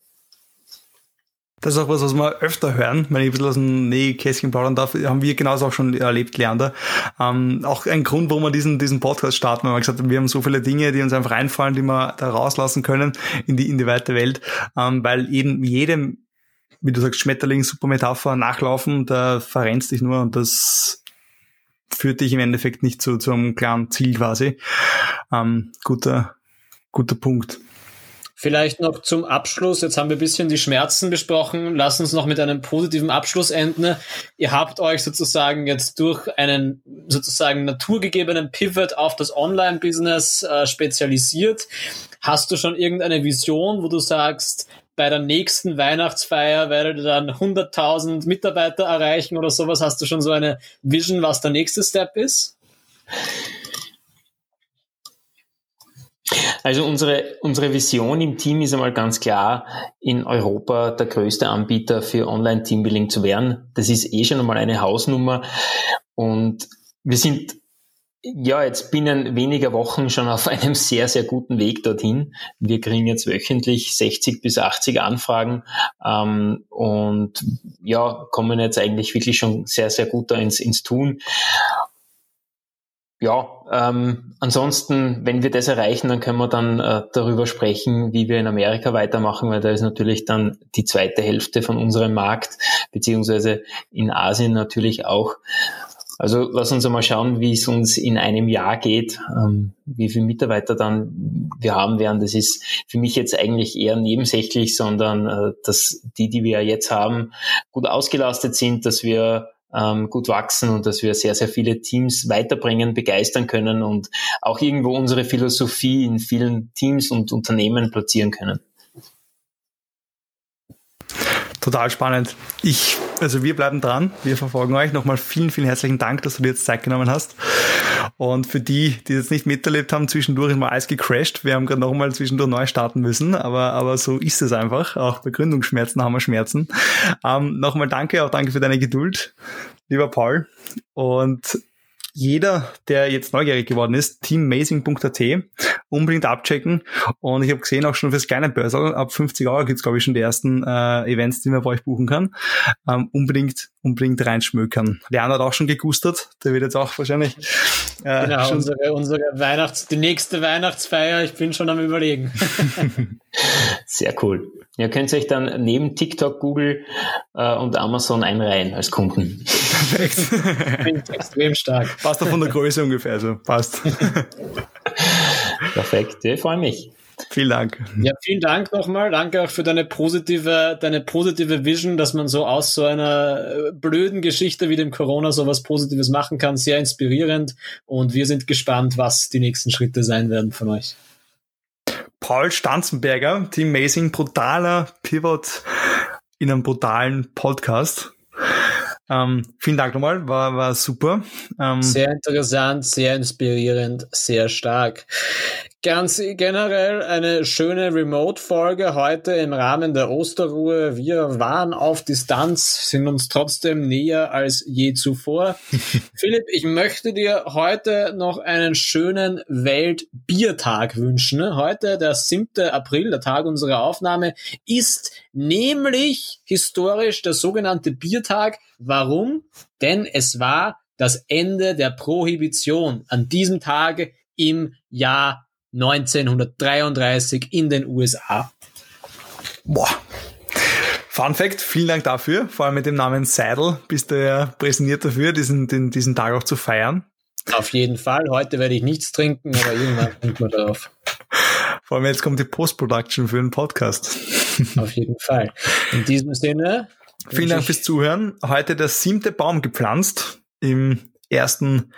Das ist auch was, was wir öfter hören, wenn ich ein bisschen aus dem Nähkästchen plaudern darf, haben wir genauso auch schon erlebt, Leander. Ähm, auch ein Grund, warum wir diesen, diesen Podcast starten, weil wir gesagt haben, wir haben so viele Dinge, die uns einfach einfallen, die wir da rauslassen können in die, in die weite Welt, ähm, weil eben jedem, wie du sagst, Schmetterling, super Metapher, nachlaufen, da verrennst dich nur und das führt dich im Endeffekt nicht zu, zu einem klaren Ziel quasi. Ähm, guter, guter Punkt. Vielleicht noch zum Abschluss. Jetzt haben wir ein bisschen die Schmerzen besprochen. Lass uns noch mit einem positiven Abschluss enden. Ihr habt euch sozusagen jetzt durch einen sozusagen naturgegebenen Pivot auf das Online-Business äh, spezialisiert. Hast du schon irgendeine Vision, wo du sagst, bei der nächsten Weihnachtsfeier werdet ihr dann 100.000 Mitarbeiter erreichen oder sowas? Hast du schon so eine Vision, was der nächste Step ist? Also unsere, unsere Vision im Team ist einmal ganz klar, in Europa der größte Anbieter für Online-Teambuilding zu werden. Das ist eh schon einmal eine Hausnummer. Und wir sind ja jetzt binnen weniger Wochen schon auf einem sehr, sehr guten Weg dorthin. Wir kriegen jetzt wöchentlich 60 bis 80 Anfragen ähm, und ja, kommen jetzt eigentlich wirklich schon sehr, sehr gut da ins, ins Tun ja, ähm, ansonsten, wenn wir das erreichen, dann können wir dann äh, darüber sprechen, wie wir in Amerika weitermachen, weil da ist natürlich dann die zweite Hälfte von unserem Markt, beziehungsweise in Asien natürlich auch. Also lass uns einmal schauen, wie es uns in einem Jahr geht, ähm, wie viele Mitarbeiter dann wir haben werden. Das ist für mich jetzt eigentlich eher nebensächlich, sondern äh, dass die, die wir jetzt haben, gut ausgelastet sind, dass wir ähm, gut wachsen und dass wir sehr, sehr viele Teams weiterbringen, begeistern können und auch irgendwo unsere Philosophie in vielen Teams und Unternehmen platzieren können. Total spannend. Ich, also wir bleiben dran, wir verfolgen euch. Nochmal vielen, vielen herzlichen Dank, dass du dir jetzt Zeit genommen hast. Und für die, die jetzt nicht miterlebt haben, zwischendurch ist mal alles gecrashed. Wir haben gerade nochmal zwischendurch neu starten müssen, aber, aber so ist es einfach. Auch bei Gründungsschmerzen haben wir Schmerzen. Ähm, nochmal danke, auch danke für deine Geduld, lieber Paul. Und jeder, der jetzt neugierig geworden ist, teammazing.at, unbedingt abchecken. Und ich habe gesehen, auch schon fürs kleine Börsel, ab 50 Euro gibt's glaube ich, schon die ersten äh, Events, die man bei euch buchen kann. Ähm, unbedingt, unbedingt reinschmökern. Leon hat auch schon gegustert, der wird jetzt auch wahrscheinlich äh, genau, schon unsere, unsere Weihnachts-, die nächste Weihnachtsfeier, ich bin schon am überlegen. Sehr cool. Ihr könnt euch dann neben TikTok, Google äh, und Amazon einreihen als Kunden. Perfekt. extrem stark. Passt auch von der Größe ungefähr, also passt. Perfekt, ich freue mich. Vielen Dank. Ja, vielen Dank nochmal. Danke auch für deine positive, deine positive Vision, dass man so aus so einer äh, blöden Geschichte wie dem Corona so was Positives machen kann. Sehr inspirierend. Und wir sind gespannt, was die nächsten Schritte sein werden von euch. Paul Stanzenberger, Team Amazing, brutaler Pivot in einem brutalen Podcast. Ähm, vielen Dank nochmal, war, war super. Ähm, sehr interessant, sehr inspirierend, sehr stark. Ganz generell eine schöne Remote-Folge heute im Rahmen der Osterruhe. Wir waren auf Distanz, sind uns trotzdem näher als je zuvor. Philipp, ich möchte dir heute noch einen schönen Weltbiertag wünschen. Heute, der 7. April, der Tag unserer Aufnahme, ist nämlich historisch der sogenannte Biertag. Warum? Denn es war das Ende der Prohibition an diesem Tage im Jahr 1933 in den USA. Boah. Fun Fact, vielen Dank dafür. Vor allem mit dem Namen Seidel bist du ja präsentiert dafür, diesen, den, diesen Tag auch zu feiern. Auf jeden Fall. Heute werde ich nichts trinken, aber irgendwann kommt man darauf. Vor allem jetzt kommt die Post-Production für den Podcast. Auf jeden Fall. In diesem Sinne. Vielen Dank fürs Zuhören. Heute der siebte Baum gepflanzt im ersten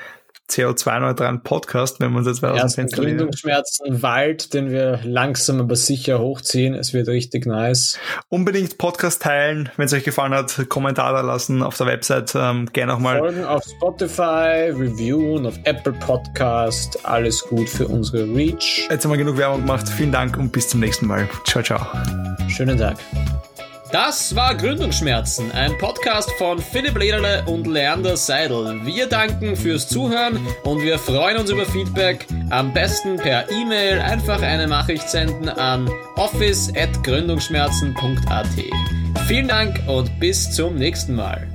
CO2-neutralen Podcast, wenn man uns jetzt aus dem Fenster Gründungsschmerzen, Wald, den wir langsam aber sicher hochziehen. Es wird richtig nice. Unbedingt Podcast teilen, wenn es euch gefallen hat, Kommentar da lassen auf der Website. Ähm, gerne auch mal. Folgen auf Spotify, reviewen auf Apple Podcast. Alles gut für unsere Reach. Jetzt haben wir genug Werbung gemacht. Vielen Dank und bis zum nächsten Mal. Ciao, ciao. Schönen Tag. Das war Gründungsschmerzen, ein Podcast von Philipp Lederle und Leander Seidel. Wir danken fürs Zuhören und wir freuen uns über Feedback. Am besten per E-Mail einfach eine Nachricht senden an office.gründungsschmerzen.at. Vielen Dank und bis zum nächsten Mal.